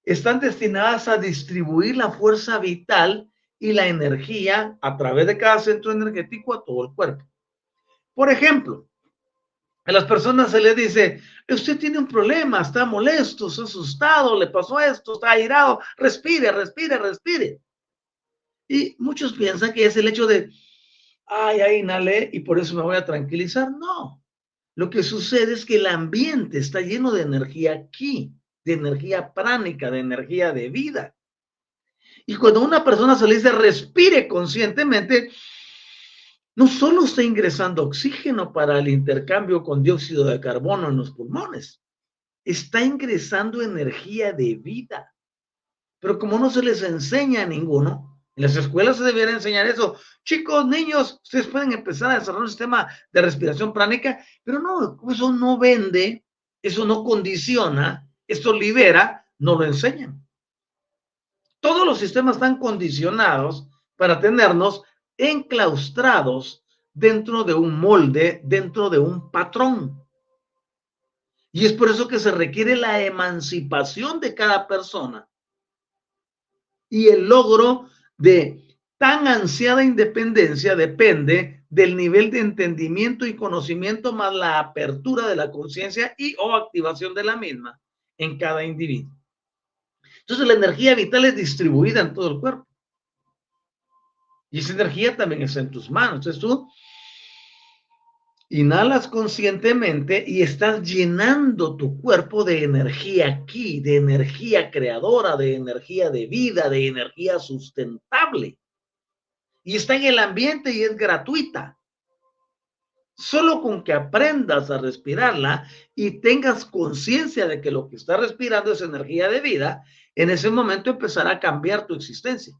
están destinadas a distribuir la fuerza vital y la energía a través de cada centro energético a todo el cuerpo. Por ejemplo, a las personas se les dice, usted tiene un problema, está molesto, está asustado, le pasó esto, está airado, respire, respire, respire. Y muchos piensan que es el hecho de, ay, ay, inhalé y por eso me voy a tranquilizar. No, lo que sucede es que el ambiente está lleno de energía aquí, de energía pránica, de energía de vida. Y cuando una persona se le dice respire conscientemente, no solo está ingresando oxígeno para el intercambio con dióxido de carbono en los pulmones, está ingresando energía de vida. Pero como no se les enseña a ninguno, en las escuelas se debería enseñar eso. Chicos, niños, ustedes pueden empezar a desarrollar un sistema de respiración pránica, pero no, eso no vende, eso no condiciona, esto libera, no lo enseñan. Todos los sistemas están condicionados para tenernos enclaustrados dentro de un molde, dentro de un patrón. Y es por eso que se requiere la emancipación de cada persona y el logro de tan ansiada independencia depende del nivel de entendimiento y conocimiento más la apertura de la conciencia y o activación de la misma en cada individuo. Entonces la energía vital es distribuida en todo el cuerpo. Y esa energía también está en tus manos. Entonces tú inhalas conscientemente y estás llenando tu cuerpo de energía aquí, de energía creadora, de energía de vida, de energía sustentable. Y está en el ambiente y es gratuita. Solo con que aprendas a respirarla y tengas conciencia de que lo que estás respirando es energía de vida, en ese momento empezará a cambiar tu existencia.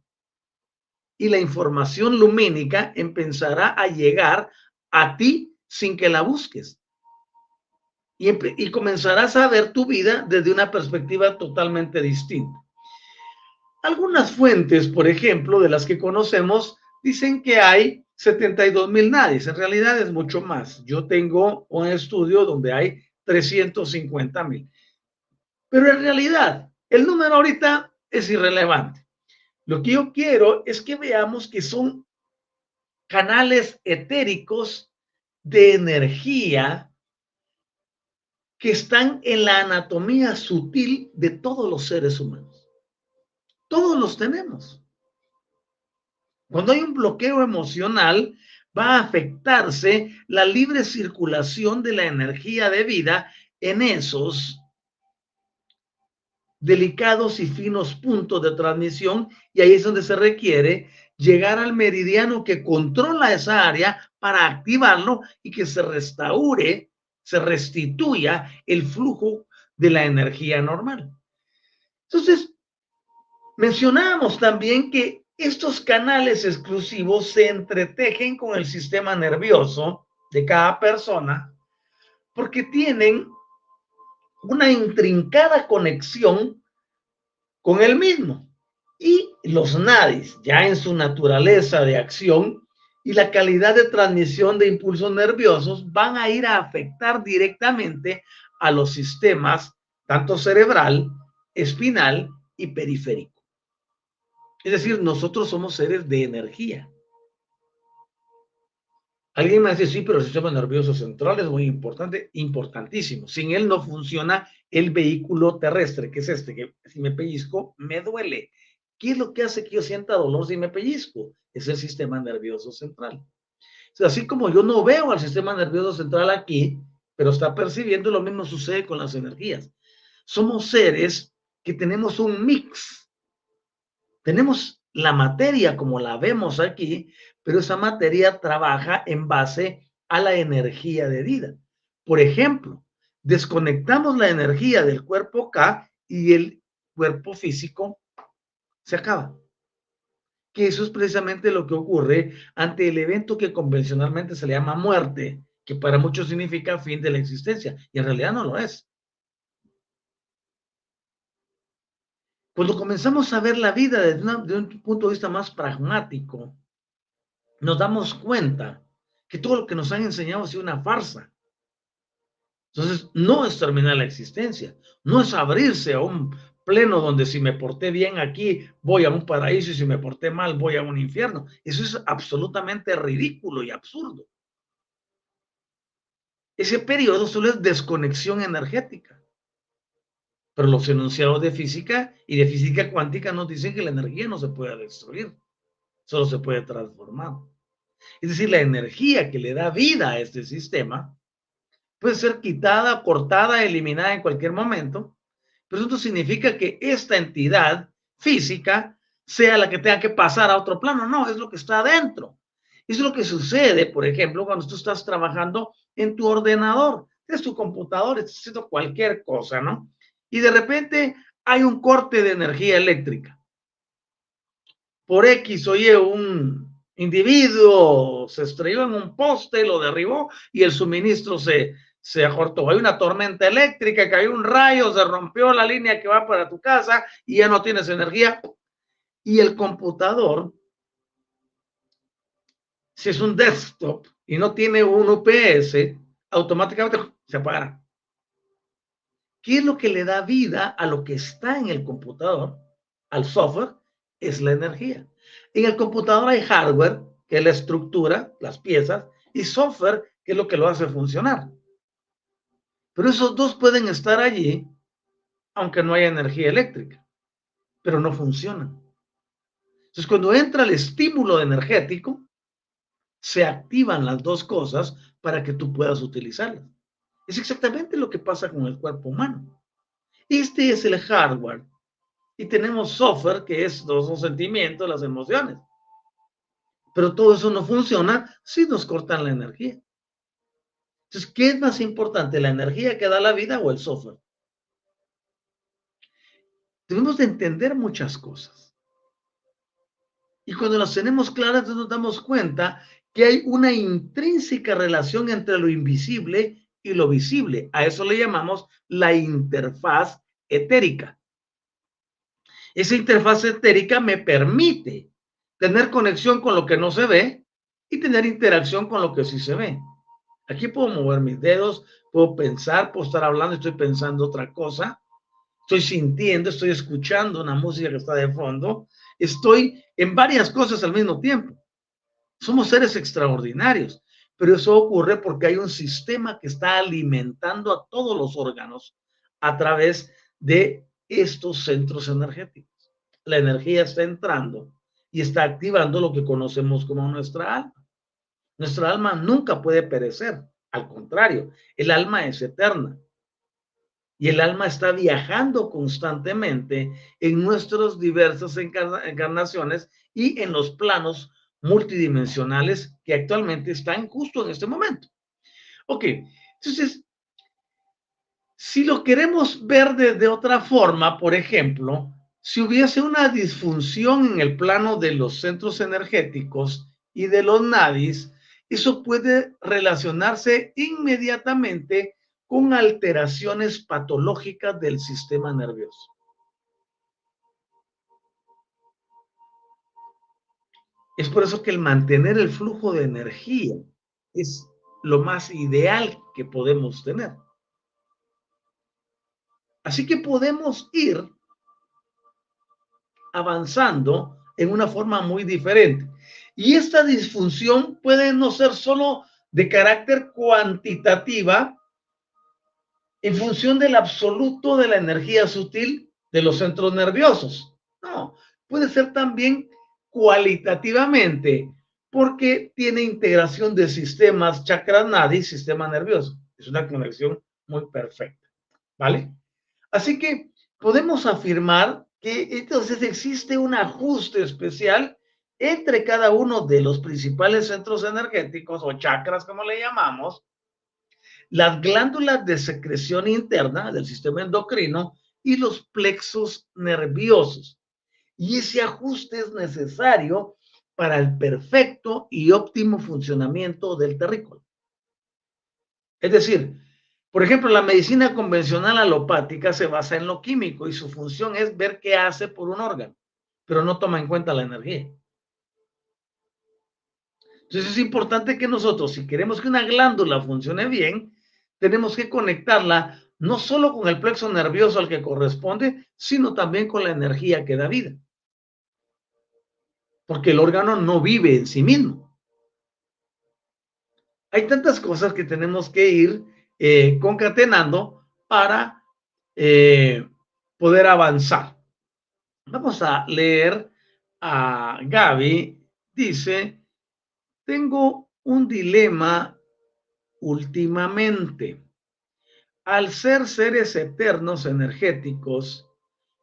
Y la información lumínica empezará a llegar a ti sin que la busques. Y, comenzarás a ver tu vida desde una perspectiva totalmente distinta. Algunas fuentes, por ejemplo, de las que conocemos, dicen que hay 72 mil nadie, En realidad es mucho más. Yo tengo un estudio donde hay 350 mil. Pero en realidad, el número ahorita es irrelevante. Lo que yo quiero es que veamos que son canales etéricos de energía que están en la anatomía sutil de todos los seres humanos. Todos los tenemos. Cuando hay un bloqueo emocional, va a afectarse la libre circulación de la energía de vida en esos delicados y finos puntos de transmisión y ahí es donde se requiere llegar al meridiano que controla esa área para activarlo y que se restaure, se restituya el flujo de la energía normal. Entonces, mencionamos también que estos canales exclusivos se entretejen con el sistema nervioso de cada persona porque tienen una intrincada conexión con el mismo. Y los nadis, ya en su naturaleza de acción y la calidad de transmisión de impulsos nerviosos, van a ir a afectar directamente a los sistemas tanto cerebral, espinal y periférico. Es decir, nosotros somos seres de energía. Alguien me dice, sí, pero el sistema nervioso central es muy importante, importantísimo. Sin él no funciona el vehículo terrestre, que es este, que si me pellizco, me duele. ¿Qué es lo que hace que yo sienta dolor si me pellizco? Es el sistema nervioso central. así como yo no veo al sistema nervioso central aquí, pero está percibiendo, lo mismo sucede con las energías. Somos seres que tenemos un mix tenemos la materia como la vemos aquí, pero esa materia trabaja en base a la energía de vida. Por ejemplo, desconectamos la energía del cuerpo K y el cuerpo físico se acaba. Que eso es precisamente lo que ocurre ante el evento que convencionalmente se le llama muerte, que para muchos significa fin de la existencia, y en realidad no lo es. Cuando comenzamos a ver la vida desde, un punto de vista más pragmático, nos damos cuenta que todo lo que nos han enseñado ha sido una farsa. Entonces, no es terminar la existencia, no es abrirse a un pleno donde si me porté bien aquí voy a un paraíso y si me porté mal voy a un infierno. Eso es absolutamente ridículo y absurdo. Ese periodo solo es desconexión energética. Pero los enunciados de física y de física cuántica nos dicen que la energía no se puede destruir, solo se puede transformar. Es decir, la energía que le da vida a este sistema puede ser quitada, cortada, eliminada en cualquier momento, pero eso significa que esta entidad física sea la que tenga que pasar a otro plano. No, es lo que está adentro. Es lo que sucede, por ejemplo, cuando tú estás trabajando en tu ordenador, es tu computador, estás haciendo cualquier cosa, ¿no? y de repente hay un corte de energía eléctrica. Por X, oye, un individuo se estrelló en un poste, lo derribó y el suministro se, se acortó. Hay una tormenta eléctrica, cayó un rayo, se rompió la línea que va para tu casa y ya no tienes energía. Y el computador, si es un desktop y no tiene un UPS, automáticamente se apaga. ¿Qué es lo que le da vida a lo que está en el computador, al software? Es la energía. En el computador hay hardware, que es la estructura, las piezas, y software, que es lo que lo hace funcionar. Pero esos dos pueden estar allí, aunque no haya energía eléctrica, pero no funcionan. Entonces, cuando entra el estímulo energético, se activan las dos cosas para que tú puedas utilizarlas. Es exactamente lo que pasa con el cuerpo humano. Este es el hardware. Y tenemos software, que es los, sentimientos, las emociones. Pero todo eso no funciona si nos cortan la energía. Entonces, ¿qué es más importante, la energía que da la vida o el software? Debemos de entender muchas cosas. Y cuando las tenemos claras, nos damos cuenta que hay una intrínseca relación entre lo invisible y lo visible. A eso le llamamos la interfaz etérica. Esa interfaz etérica me permite tener conexión con lo que no se ve y tener interacción con lo que sí se ve. Aquí puedo mover mis dedos, puedo pensar, puedo estar hablando, estoy pensando otra cosa, estoy sintiendo, estoy escuchando una música que está de fondo, estoy en varias cosas al mismo tiempo. Somos seres extraordinarios, pero eso ocurre porque hay un sistema que está alimentando a todos los órganos a través de estos centros energéticos. La energía está entrando y está activando lo que conocemos como nuestra alma. Nuestra alma nunca puede perecer, al contrario, el alma es eterna. Y el alma está viajando constantemente en nuestras diversas encarnaciones y en los planos multidimensionales que actualmente están justo en este momento. Ok, entonces, si lo queremos ver de, otra forma, por ejemplo, si hubiese una disfunción en el plano de los centros energéticos y de los nadis, eso puede relacionarse inmediatamente con alteraciones patológicas del sistema nervioso. Es por eso que el mantener el flujo de energía es lo más ideal que podemos tener. Así que podemos ir avanzando en una forma muy diferente. Y esta disfunción puede no ser solo de carácter cuantitativa en función del absoluto de la energía sutil de los centros nerviosos. No, puede ser también cualitativamente porque tiene integración de sistemas chakra nadi y sistema nervioso. Es una conexión muy perfecta, ¿vale? Así que podemos afirmar que entonces existe un ajuste especial entre cada uno de los principales centros energéticos o chakras, como le llamamos, las glándulas de secreción interna del sistema endocrino y los plexos nerviosos. Y ese ajuste es necesario para el perfecto y óptimo funcionamiento del terrícola. Es decir, por ejemplo, la medicina convencional alopática se basa en lo químico y su función es ver qué hace por un órgano, pero no toma en cuenta la energía. Entonces es importante que nosotros, si queremos que una glándula funcione bien, tenemos que conectarla no solo con el plexo nervioso al que corresponde, sino también con la energía que da vida. Porque el órgano no vive en sí mismo. Hay tantas cosas que tenemos que ir eh, concatenando para eh, poder avanzar. Vamos a leer a Gaby. Dice, tengo un dilema últimamente. Al ser seres eternos energéticos,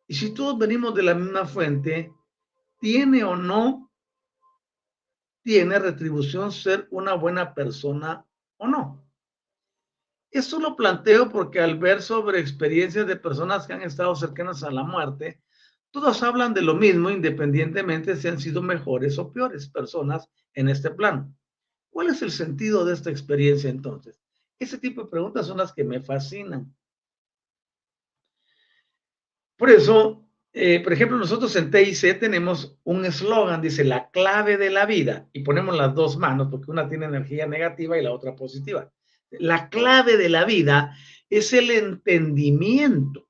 y si todos venimos de la misma fuente, ¿tiene o no tiene retribución ser una buena persona o no? Eso lo planteo porque al ver sobre experiencias de personas que han estado cercanas a la muerte, todos hablan de lo mismo independientemente si han sido mejores o peores personas en este plano. ¿Cuál es el sentido de esta experiencia entonces? Ese tipo de preguntas son las que me fascinan. Por eso, eh, por ejemplo, nosotros en TIC tenemos un eslogan, dice la clave de la vida, y ponemos las dos manos porque una tiene energía negativa y la otra positiva. La clave de la vida es el entendimiento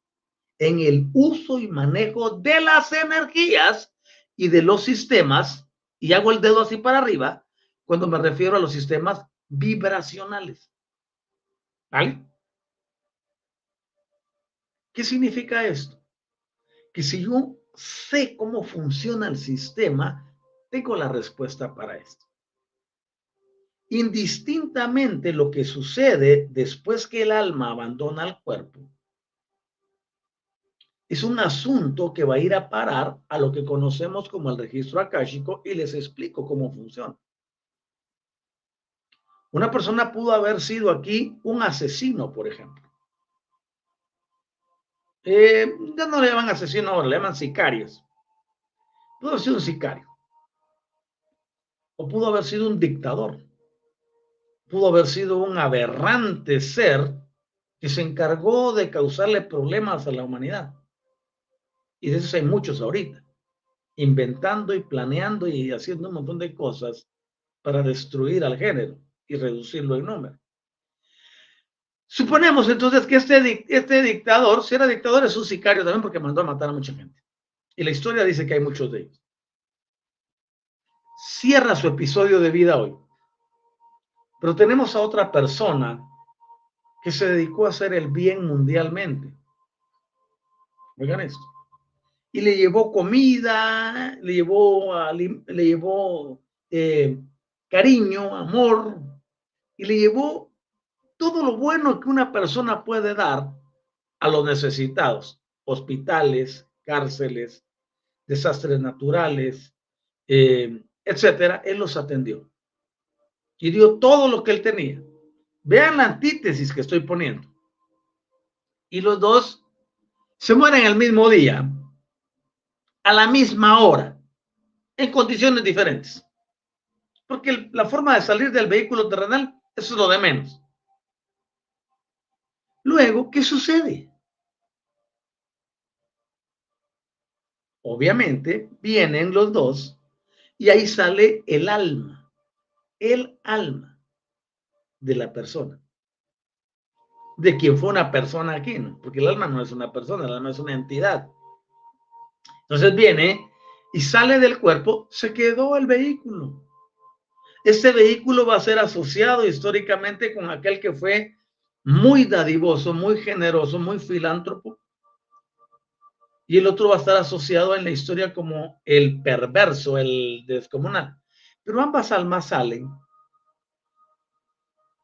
en el uso y manejo de las energías y de los sistemas, y hago el dedo así para arriba, cuando me refiero a los sistemas vibracionales. ¿Vale? ¿Qué significa esto? Que si yo sé cómo funciona el sistema, tengo la respuesta para esto. Indistintamente lo que sucede después que el alma abandona el cuerpo, es un asunto que va a ir a parar a lo que conocemos como el registro akáshico y les explico cómo funciona. Una persona pudo haber sido aquí un asesino, por ejemplo. Eh, ya no le llaman asesino ahora, le llaman sicarios. Pudo haber sido un sicario. O pudo haber sido un dictador. Pudo haber sido un aberrante ser que se encargó de causarle problemas a la humanidad. Y de esos hay muchos ahorita, inventando y planeando y haciendo un montón de cosas para destruir al género y reducirlo en número. Suponemos entonces que este, este dictador, si era dictador, es un sicario también porque mandó a matar a mucha gente. Y la historia dice que hay muchos de ellos. Cierra su episodio de vida hoy. Pero tenemos a otra persona que se dedicó a hacer el bien mundialmente. Oigan esto. Y le llevó comida, le llevó, le llevó eh, cariño, amor, y le llevó todo lo bueno que una persona puede dar a los necesitados, hospitales, cárceles, desastres naturales, eh, etcétera, él los atendió y dio todo lo que él tenía. Vean la antítesis que estoy poniendo. Y los dos se mueren el mismo día, a la misma hora, en condiciones diferentes. Porque la forma de salir del vehículo terrenal, es lo de menos. Luego, ¿qué sucede? Obviamente, vienen los dos y ahí sale el alma, el alma de la persona. De quien fue una persona aquí, ¿no? Porque el alma no es una persona, el alma es una entidad. Entonces viene y sale del cuerpo, se quedó el vehículo. Este vehículo va a ser asociado históricamente con aquel que fue muy dadivoso, muy generoso, muy filántropo. Y el otro va a estar asociado en la historia como el perverso, el descomunal. Pero ambas almas salen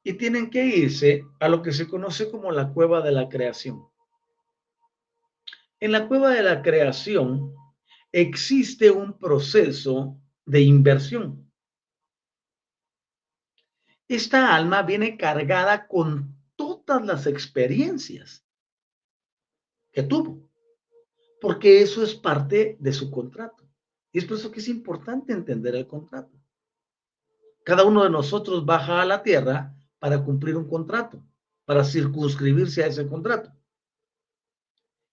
y tienen que irse a lo que se conoce como la cueva de la creación. En la cueva de la creación existe un proceso de inversión. Esta alma viene cargada con todas las experiencias que tuvo, porque eso es parte de su contrato. Y es por eso que es importante entender el contrato. Cada uno de nosotros baja a la tierra para cumplir un contrato, para circunscribirse a ese contrato.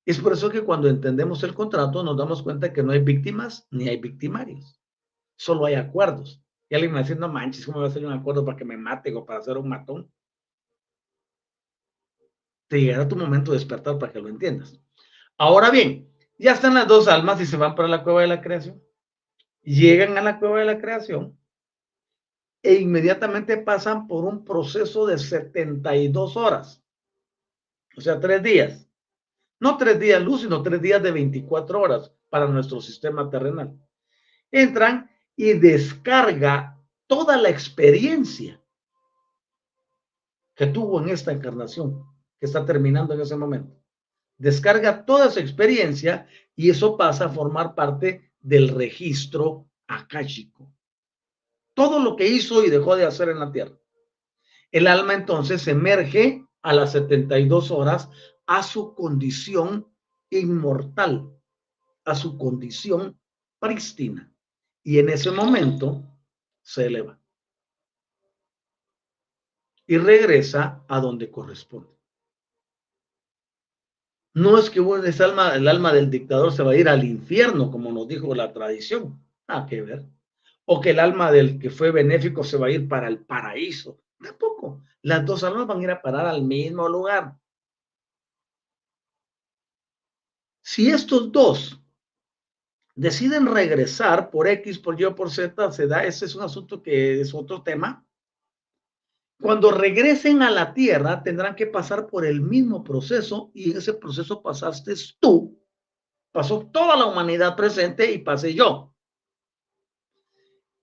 Es por eso que cuando entendemos el contrato nos damos cuenta que no hay víctimas ni hay victimarios, solo hay acuerdos. Y alguien me dice, no manches, ¿cómo va a hacer un acuerdo para que me mate o para hacer un matón? Te llegará tu momento de despertar para que lo entiendas. Ahora bien, ya están las dos almas y se van para la cueva de la creación. Llegan a la cueva de la creación e inmediatamente pasan por un proceso de 72 horas, o sea, tres días. No tres días luz, sino tres días de 24 horas para nuestro sistema terrenal. Entran y descarga toda la experiencia que tuvo en esta encarnación, que está terminando en ese momento. Descarga toda esa experiencia y eso pasa a formar parte del registro akáshico todo lo que hizo y dejó de hacer en la tierra. El alma entonces emerge a las 72 horas a su condición inmortal, a su condición prístina. Y en ese momento se eleva. Y regresa a donde corresponde. No es que ese alma, el alma del dictador se va a ir al infierno, como nos dijo la tradición. Nada que ver o que el alma del que fue benéfico se va a ir para el paraíso. Tampoco. Las dos almas van a ir a parar al mismo lugar. Si estos dos deciden regresar por X, por Y por Z, se da, ese es un asunto que es otro tema. Cuando regresen a la Tierra, tendrán que pasar por el mismo proceso y en ese proceso pasaste tú, pasó toda la humanidad presente y pasé yo.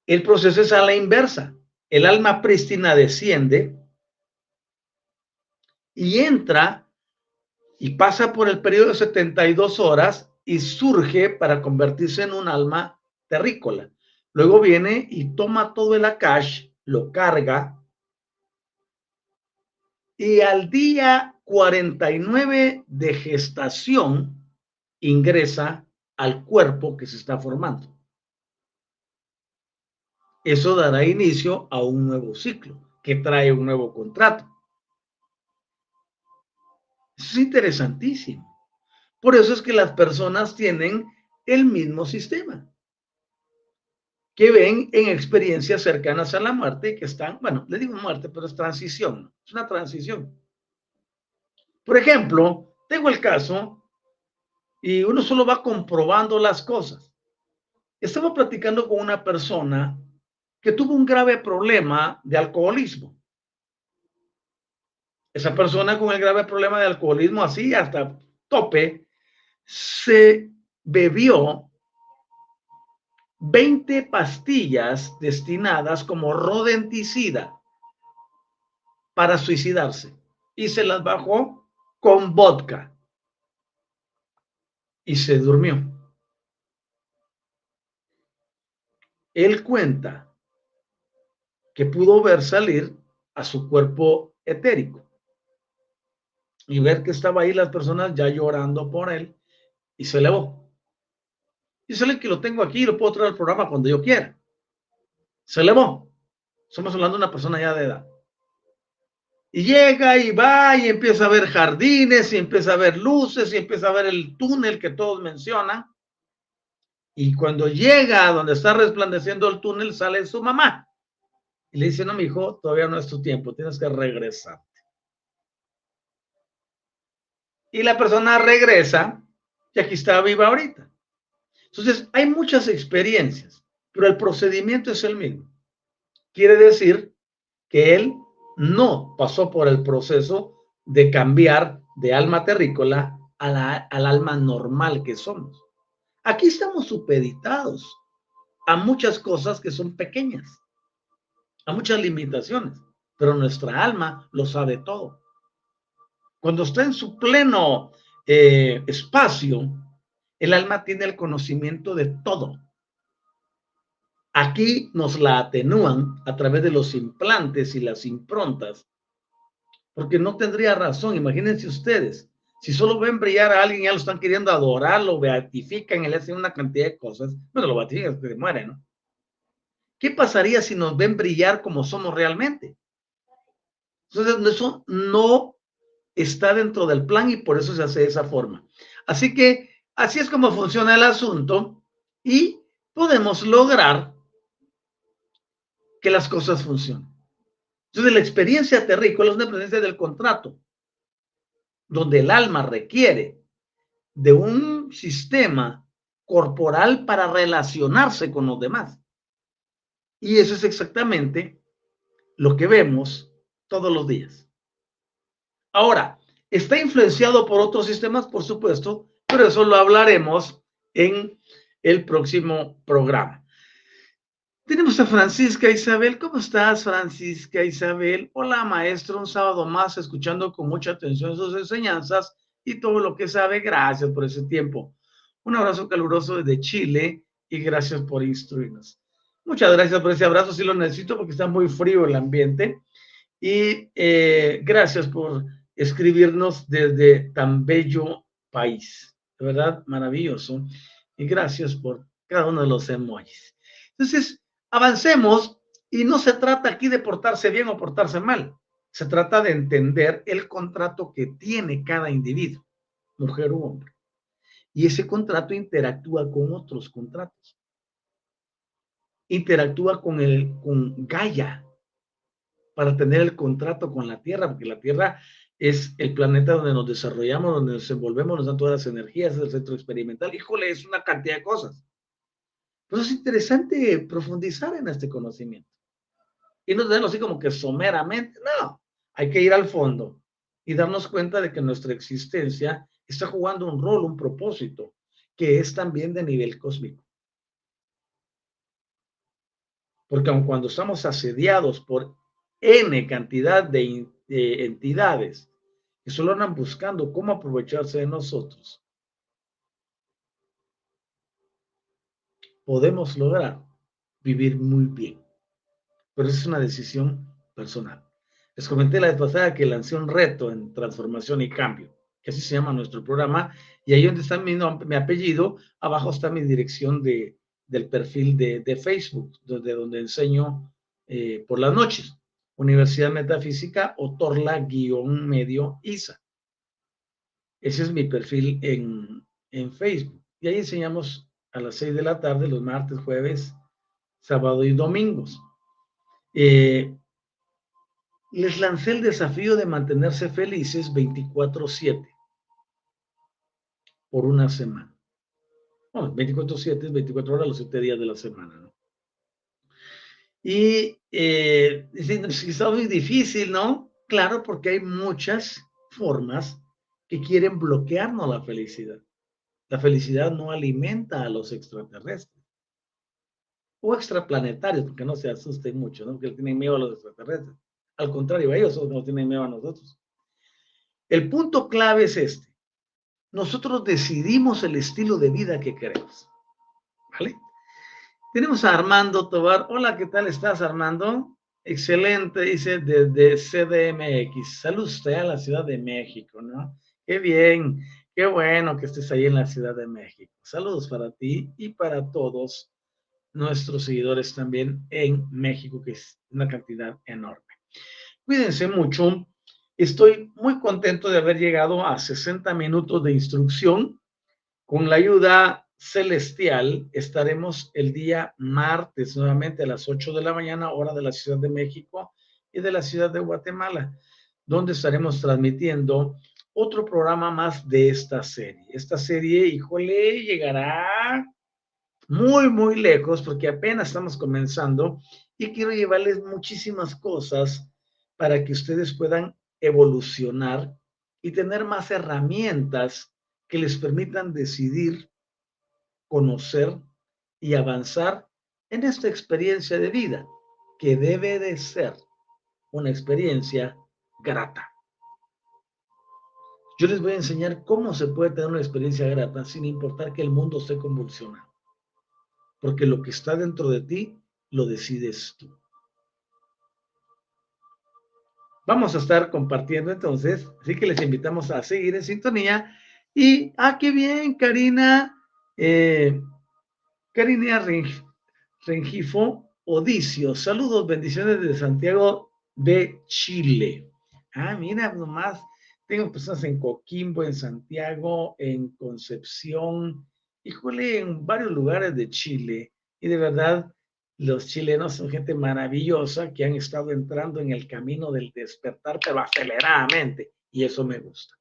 El proceso es a la inversa. El alma prístina desciende y entra y pasa por el periodo de 72 horas y surge para convertirse en un alma terrícola. Luego viene y toma todo el akash, lo carga y al día 49 de gestación ingresa al cuerpo que se está formando. Eso dará inicio a un nuevo ciclo que trae un nuevo contrato. Es interesantísimo. Por eso es que las personas tienen el mismo sistema, que ven en experiencias cercanas a la muerte y que están, bueno, le digo muerte, pero es transición, es una transición. Por ejemplo, tengo el caso y uno solo va comprobando las cosas. Estaba platicando con una persona que tuvo un grave problema de alcoholismo. Esa persona con el grave problema de alcoholismo, así hasta tope, se bebió 20 pastillas destinadas como rodenticida para suicidarse y se las bajó con vodka y se durmió. Él cuenta que pudo ver salir a su cuerpo etérico y ver que estaba ahí las personas ya llorando por él y se elevó. Y sale que lo tengo aquí lo puedo traer al programa cuando yo quiera. Se elevó. Estamos hablando de una persona ya de edad. Y llega y va y empieza a ver jardines y empieza a ver luces y empieza a ver el túnel que todos mencionan. Y cuando llega a donde está resplandeciendo el túnel, sale su mamá. Y le dice, no, mi hijo, todavía no es tu tiempo, tienes que regresar. Y la persona regresa y aquí está viva ahorita. Entonces, hay muchas experiencias, pero el procedimiento es el mismo. Quiere decir que él no pasó por el proceso de cambiar de alma terrícola al alma normal que somos. Aquí estamos supeditados a muchas cosas que son pequeñas, a muchas limitaciones, pero nuestra alma lo sabe todo. Cuando está en su pleno eh, espacio, el alma tiene el conocimiento de todo. Aquí nos la atenúan a través de los implantes y las improntas, porque no tendría razón. Imagínense ustedes, si solo ven brillar a alguien, ya lo están queriendo adorar, lo beatifican y le hacen una cantidad de cosas. Bueno, lo beatifican, se muere, ¿no? ¿Qué pasaría si nos ven brillar como somos realmente? Entonces, eso no está dentro del plan y por eso se hace de esa forma. Así que así es como funciona el asunto y podemos lograr que las cosas funcionen. Entonces, la experiencia terrícola es una experiencia del contrato, donde el alma requiere de un sistema corporal para relacionarse con los demás. Y eso es exactamente lo que vemos todos los días. Ahora, está influenciado por otros sistemas, por supuesto, pero eso lo hablaremos en el próximo programa. Tenemos a Francisca Isabel. ¿Cómo estás, Francisca Isabel? Hola, maestro. Un sábado más escuchando con mucha atención sus enseñanzas y todo lo que sabe. Gracias por ese tiempo. Un abrazo caluroso desde Chile y gracias por instruirnos. Muchas gracias por ese abrazo. Sí lo necesito porque está muy frío el ambiente. Y eh, gracias por escribirnos desde tan bello país. De verdad, maravilloso. Y gracias por cada uno de los emojis. Entonces, avancemos y no se trata aquí de portarse bien o portarse mal. Se trata de entender el contrato que tiene cada individuo, mujer u hombre. Y ese contrato interactúa con otros contratos. Interactúa con el con Gaia para tener el contrato con la Tierra, porque la Tierra es el planeta donde nos desarrollamos, donde nos envolvemos, nos dan todas las energías, es el centro experimental. Híjole, es una cantidad de cosas. Pero es interesante profundizar en este conocimiento. Y no tenerlo así como que someramente, no, hay que ir al fondo y darnos cuenta de que nuestra existencia está jugando un rol, un propósito, que es también de nivel cósmico. Porque aun cuando estamos asediados por N cantidad de, de entidades que solo andan buscando cómo aprovecharse de nosotros, podemos lograr vivir muy bien. Pero es una decisión personal. Les comenté la vez pasada que lancé un reto en transformación y cambio, que así se llama nuestro programa, y ahí donde está mi, mi apellido, abajo está mi dirección de, del perfil de, de Facebook, donde, donde enseño eh, por las noches. Universidad Metafísica o Torla-Medio ISA. Ese es mi perfil en, en Facebook. Y ahí enseñamos a las 6 de la tarde, los martes, jueves, sábado y domingos. Eh, les lancé el desafío de mantenerse felices 24/7 por una semana. Bueno, 24/7 es 24 horas los 7 días de la semana, ¿no? Y eh, está muy difícil, ¿no? Claro, porque hay muchas formas que quieren bloquearnos la felicidad. La felicidad no alimenta a los extraterrestres o extraplanetarios, porque no se asusten mucho, ¿no? Porque tienen miedo a los extraterrestres. Al contrario, ellos no tienen miedo a nosotros. El punto clave es este. Nosotros decidimos el estilo de vida que queremos. Tenemos a Armando Tobar. Hola, ¿qué tal estás, Armando? Excelente, dice desde CDMX. Saludos a la Ciudad de México, ¿no? Qué bien, qué bueno que estés ahí en la Ciudad de México. Saludos para ti y para todos nuestros seguidores también en México, que es una cantidad enorme. Cuídense mucho. Estoy muy contento de haber llegado a 60 minutos de instrucción. Con la ayuda celestial estaremos el día martes nuevamente a las 8 de la mañana, hora de la Ciudad de México y de la Ciudad de Guatemala, donde estaremos transmitiendo otro programa más de esta serie. Esta serie, híjole, llegará muy, muy lejos porque apenas estamos comenzando y quiero llevarles muchísimas cosas para que ustedes puedan evolucionar y tener más herramientas que les permitan decidir conocer y avanzar en esta experiencia de vida, que debe de ser una experiencia grata. Yo les voy a enseñar cómo se puede tener una experiencia grata sin importar que el mundo esté convulsionado. Porque lo que está dentro de ti lo decides tú. Vamos a estar compartiendo entonces, así que les invitamos a seguir en sintonía. Y, ah, qué bien, Karina eh, Rengifo Odicio, saludos, bendiciones desde Santiago de Chile. Ah, mira, nomás, tengo personas en Coquimbo, en Santiago, en Concepción, híjole, en varios lugares de Chile. Y de verdad, los chilenos son gente maravillosa que han estado entrando en el camino del despertar, pero aceleradamente. Y eso me gusta.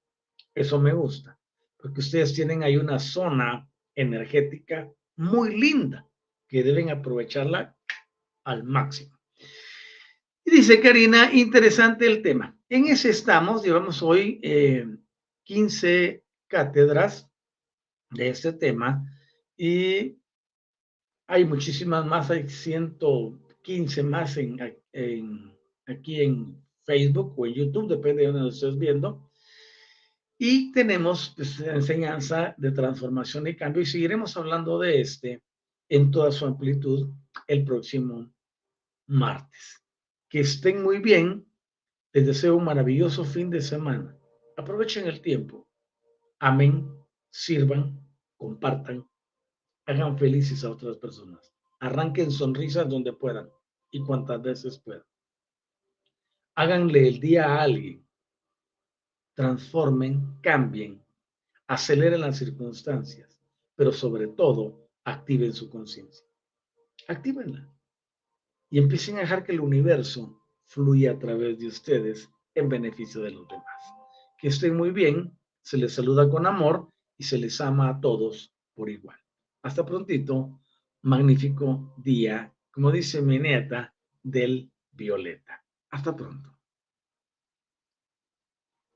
Eso me gusta. Porque ustedes tienen ahí una zona energética muy linda que deben aprovecharla al máximo. Y dice Karina, interesante el tema. En ese estamos, llevamos hoy 15 eh, cátedras de este tema y hay muchísimas más, hay 115 más en, aquí en Facebook o en YouTube, depende de donde lo estés viendo. Y tenemos pues, enseñanza de transformación y cambio y seguiremos hablando de este en toda su amplitud el próximo martes. Que estén muy bien. Les deseo un maravilloso fin de semana. Aprovechen el tiempo. Amén. Sirvan, compartan, hagan felices a otras personas. Arranquen sonrisas donde puedan y cuantas veces puedan. Háganle el día a alguien transformen, cambien, aceleren las circunstancias, pero sobre todo activen su conciencia. Actívenla y empiecen a dejar que el universo fluya a través de ustedes en beneficio de los demás. Que estén muy bien, se les saluda con amor y se les ama a todos por igual. Hasta prontito, magnífico día, como dice mi nieta, del violeta. Hasta pronto.